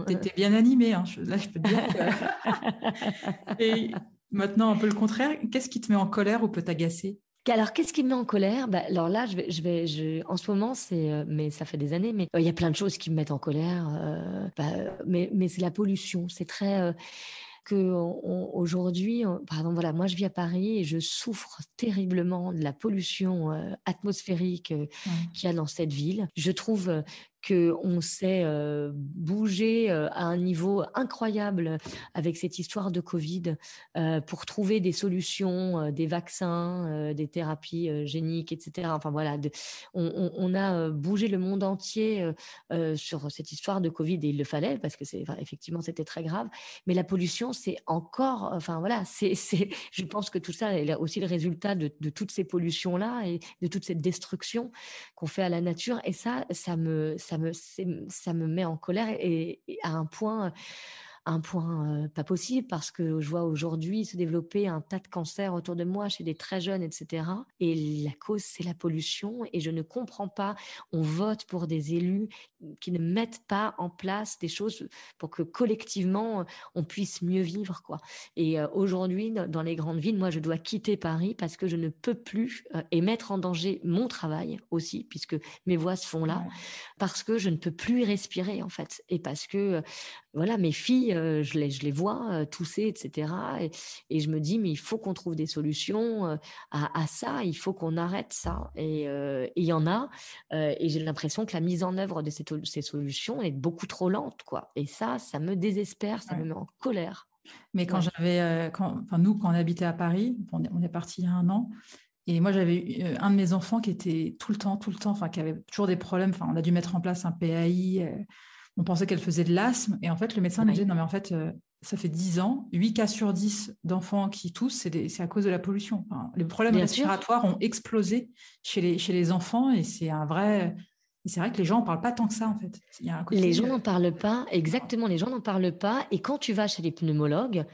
tu étais bien animé. Hein. là, je peux te dire. Et maintenant, un peu le contraire. Qu'est-ce qui te met en colère ou peut t'agacer? Alors, qu'est-ce qui me met en colère? Bah, Alors là, je vais, je vais, je... en ce moment, c'est, euh, mais ça fait des années, mais euh, il y a plein de choses qui me mettent en colère. Euh, bah, mais, mais c'est la pollution. C'est très que aujourd'hui, pardon, voilà, moi je vis à Paris et je souffre terriblement de la pollution atmosphérique qu'il y a dans cette ville. Je trouve qu'on s'est bougé à un niveau incroyable avec cette histoire de Covid pour trouver des solutions, des vaccins, des thérapies géniques, etc. Enfin voilà, on, a bougé le monde entier sur cette histoire de Covid et il le fallait parce que c'est effectivement c'était très grave. Mais la pollution, c'est encore, enfin voilà, c'est, je pense que tout ça est aussi le résultat de, de toutes ces pollutions là et de toute cette destruction qu'on fait à la nature. Et ça, ça me ça me, met en colère et à un point un point pas possible parce que je vois aujourd'hui se développer un tas de cancers autour de moi chez des très jeunes, etc. Et la cause, c'est la pollution. Et je ne comprends pas. On vote pour des élus qui ne mettent pas en place des choses pour que collectivement on puisse mieux vivre, quoi. Et aujourd'hui, dans les grandes villes, moi, je dois quitter Paris parce que je ne peux plus et mettre en danger mon travail aussi, puisque mes voix se font là, parce que je ne peux plus respirer en fait, et parce que voilà, mes filles, euh, je, les, je les vois euh, tousser, etc. Et, je me dis, mais il faut qu'on trouve des solutions euh, à, ça, il faut qu'on arrête ça. Et il y en a, et j'ai l'impression que la mise en œuvre de ces, ces, solutions est beaucoup trop lente, quoi. Et ça, ça me désespère, ça me met en colère. Mais quand j'avais, quand, enfin, nous, quand on habitait à Paris, on est, on est parti il y a un an, et moi, j'avais un de mes enfants qui était tout le temps, tout le temps, enfin, qui avait toujours des problèmes. Enfin, on a dû mettre en place un PAI on pensait qu'elle faisait de l'asthme. Et en fait, le médecin nous disait, non, mais en fait, euh, ça fait 10 ans, 8 cas sur 10 d'enfants qui toussent, c'est à cause de la pollution. les problèmes respiratoires ont explosé chez les, chez les enfants et c'est un vrai, c'est vrai que les gens n'en parlent pas tant que ça, en fait. Les gens n'en parlent pas, exactement, les gens n'en parlent pas. Et quand tu vas chez les pneumologues,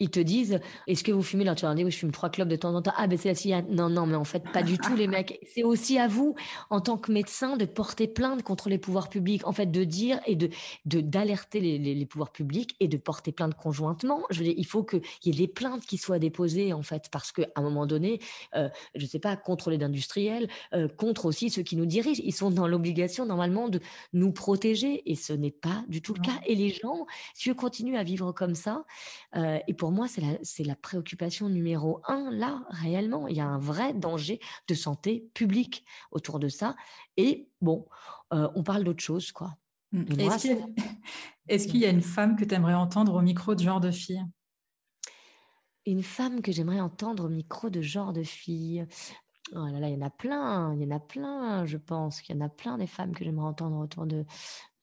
ils te disent Est-ce que vous fumez Là, tu leur dis Oui, je fume trois clubs de temps en temps. Ah, ben c'est la cigarette. Non, non, mais en fait, pas du tout, les mecs. C'est aussi à vous, en tant que médecin, de porter plainte contre les pouvoirs publics. En fait, de dire et de d'alerter les, les, pouvoirs publics et de porter plainte conjointement. Je veux dire, il faut qu'il y ait des plaintes qui soient déposées, en fait, parce qu'à un moment donné, euh, je ne sais pas, contre les industriels, euh, contre aussi ceux qui nous dirigent. Ils sont dans l'obligation normalement de nous protéger et ce n'est pas du tout le cas. Et les gens, si eux continuent à vivre comme ça, euh, et pour moi, c'est la, c'est la préoccupation numéro un là, réellement. Il y a un vrai danger de santé publique autour de ça. Et bon, euh, on parle d'autre chose, quoi. Mmh. Est-ce qu'il y, a une femme que tu aimerais entendre au micro de genre de fille? Une femme que j'aimerais entendre au micro de genre de fille. Oh là là, il y en a plein, il y en a plein, je pense qu'il y en a plein des femmes que j'aimerais entendre autour de.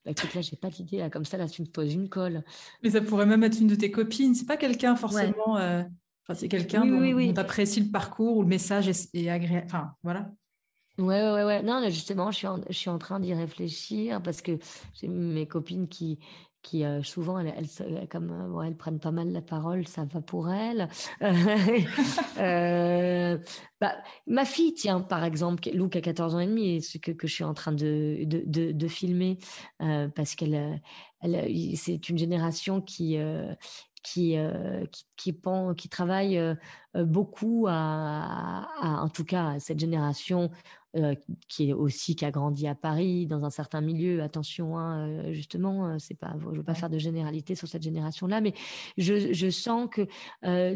Bah, écoute, là, j'ai pas d'idée, là, comme ça, là, tu me poses une colle. Mais ça pourrait même être une de tes copines. C'est pas quelqu'un forcément. Euh, enfin, c'est quelqu'un dont, tu apprécies le parcours ou le message est, agréable. Enfin, voilà. Ouais, ouais, ouais. Non, justement, je suis en, je suis en train d'y réfléchir parce que j'ai mes copines qui, qui euh, souvent, elles, comme, euh, elles prennent pas mal la parole, ça va pour elles. euh, bah, ma fille, tiens, par exemple, Lou qui a 14 ans et demi, ce que, que je suis en train de, de, de, filmer, euh, parce qu'elle, elle, c'est une génération qui, qui, qui, qui, qui, travaille beaucoup à, en tout cas, à cette génération qui est aussi qui a grandi à Paris dans un certain milieu. Attention, hein, justement, c'est pas, je veux pas faire de généralité sur cette génération-là, mais je, je, sens que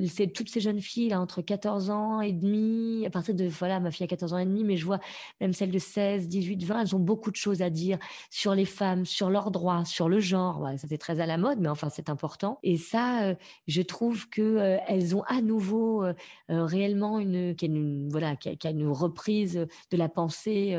c'est toutes ces jeunes filles là entre 14 ans et demi, à partir de voilà, ma fille a 14 ans et demi, mais je vois même celles de 16, 18, 20, elles ont beaucoup de choses à dire sur les femmes, sur leurs droits, sur le genre. Ouais, ça fait très à la mode, mais enfin c'est important. Et ça, je trouve que elles ont à nouveau réellement une, une voilà, qui a, une reprise de la pensée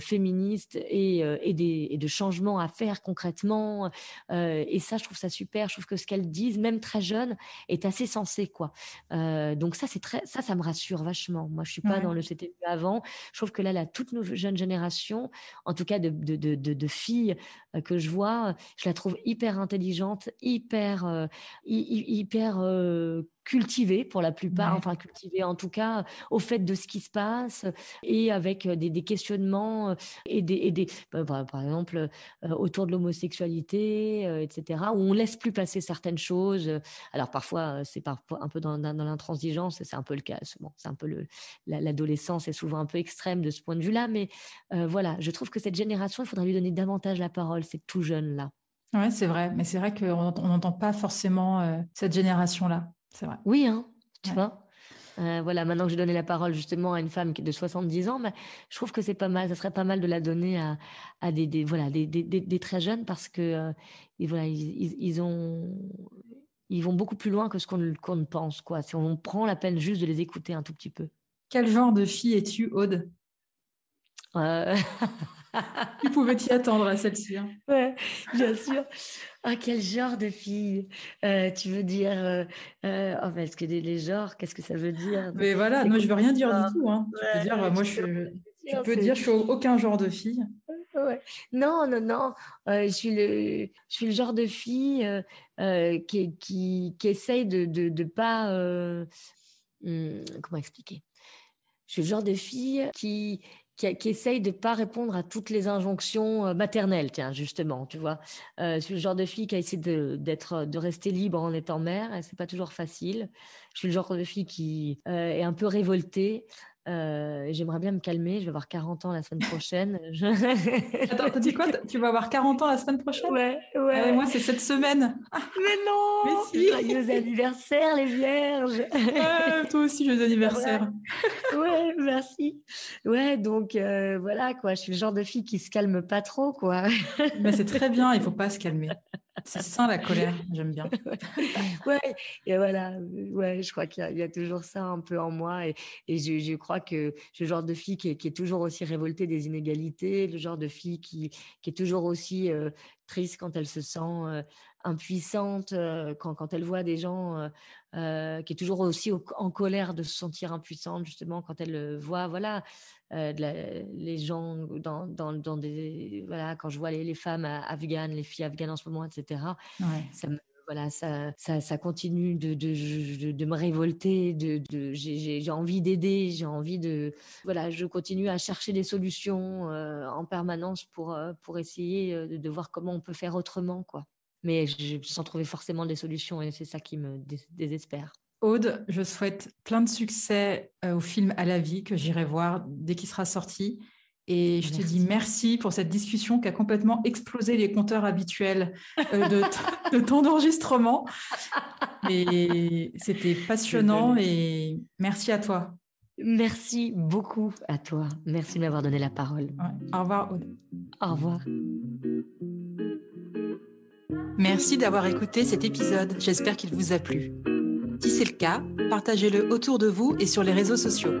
féministe et, et, des, et de changements à faire concrètement. et ça, je trouve ça super. Je trouve que ce qu'elles disent, même très jeunes, est assez sensé, quoi. donc ça, c'est très, ça, ça me rassure vachement. Moi, je suis pas dans le c'était avant. Je trouve que là, la toute nouvelle jeune génération, en tout cas de, de, de, de filles que je vois, je la trouve hyper intelligente, hyper, hyper cultivée pour la plupart, enfin cultivée en tout cas au fait de ce qui se passe et avec des, questionnements et des, et des bah, par exemple autour de l'homosexualité, etc. où on laisse plus passer certaines choses. Alors parfois c'est parfois un peu dans, dans, l'intransigeance, c'est un peu le cas. Bon, c'est un peu le, l'adolescence est souvent un peu extrême de ce point de vue-là, mais voilà, je trouve que cette génération, il faudrait lui donner davantage la parole, c'est tout jeune là. Oui, c'est vrai, mais c'est vrai qu'on n'entend pas forcément cette génération-là. C'est vrai. Oui, hein, tu vois? Euh, voilà, maintenant que j'ai donné la parole justement à une femme qui est de 70 ans, mais je trouve que c'est pas mal. Ça serait pas mal de la donner à, à des, des, voilà, des, des, des, très jeunes parce que euh, voilà, ils, ils, ont, ils vont beaucoup plus loin que ce qu'on ne pense. Quoi. Si on prend la peine juste de les écouter un tout petit peu. Quel genre de fille es-tu, Aude? Euh... tu pouvais t'y attendre à celle-ci. Hein. Ouais, bien sûr. Ah, quel genre de fille euh, Tu veux dire euh, euh oh, Est-ce que les, genres, qu'est-ce que ça veut dire? Mais voilà, moi je veux rien dire du tout. Hein. tu peux dire, moi je, tu peux dire, je suis aucun genre de fille. Ouais. Non, non, non. je suis le, je suis le genre de fille qui, qui, qui, essaye de ne de, pas, hmm, comment expliquer? Je suis le genre de fille qui qui, essaye de pas répondre à toutes les injonctions euh, maternelles, tiens, justement, tu vois. Euh, je suis le genre de fille qui a essayé de, d'être, de rester libre en étant mère, et c'est pas toujours facile. Je suis le genre de fille qui euh, est un peu révoltée, euh, j'aimerais bien me calmer. Je vais avoir 40 ans la semaine prochaine. Attends, t'as dit quoi? Tu vas avoir 40 ans la semaine prochaine? Ouais, ouais. Ah moi, c'est cette semaine. Mais non Mais si Joyeux anniversaire, les vierges Toi aussi, joyeux anniversaire. Ouais, merci. Ouais, donc euh, voilà, quoi. Je suis le genre de fille qui se calme pas trop, quoi. Mais c'est très bien, il faut pas se calmer. C'est sain la colère, j'aime bien. ouais, et voilà, ouais, je crois qu'il y, a toujours ça un peu en moi. Et, je, crois que le genre de fille qui est, toujours aussi révoltée des inégalités, le genre de fille qui, qui est toujours aussi euh, triste quand elle se sent euh, impuissante, euh, quand, quand, elle voit des gens, euh, qui est toujours aussi en colère de se sentir impuissante, justement, quand elle voit, voilà, les gens dans, dans, dans, des, voilà, quand je vois les, les, femmes afghanes, les filles afghanes en ce moment, etc. Ça me voilà, ça, ça, ça continue de, de, me révolter, de, de j'ai envie d'aider, j'ai envie de, voilà, je continue à chercher des solutions euh, en permanence pour, euh, pour essayer euh, de, voir comment on peut faire autrement, quoi. Mais je, sans trouver forcément des solutions, et c'est ça qui me désespère. Aude, je souhaite plein de succès au film À la vie que j'irai voir dès qu'il sera sorti et je te dis merci pour cette discussion qui a complètement explosé les compteurs habituels euh, de, temps d'enregistrement. Et c'était passionnant et merci à toi. Merci beaucoup à toi. Merci de m'avoir donné la parole. Au revoir, Aude. Au revoir. Merci d'avoir écouté cet épisode. J'espère qu'il vous a plu. Si c'est le cas, partagez-le autour de vous et sur les réseaux sociaux.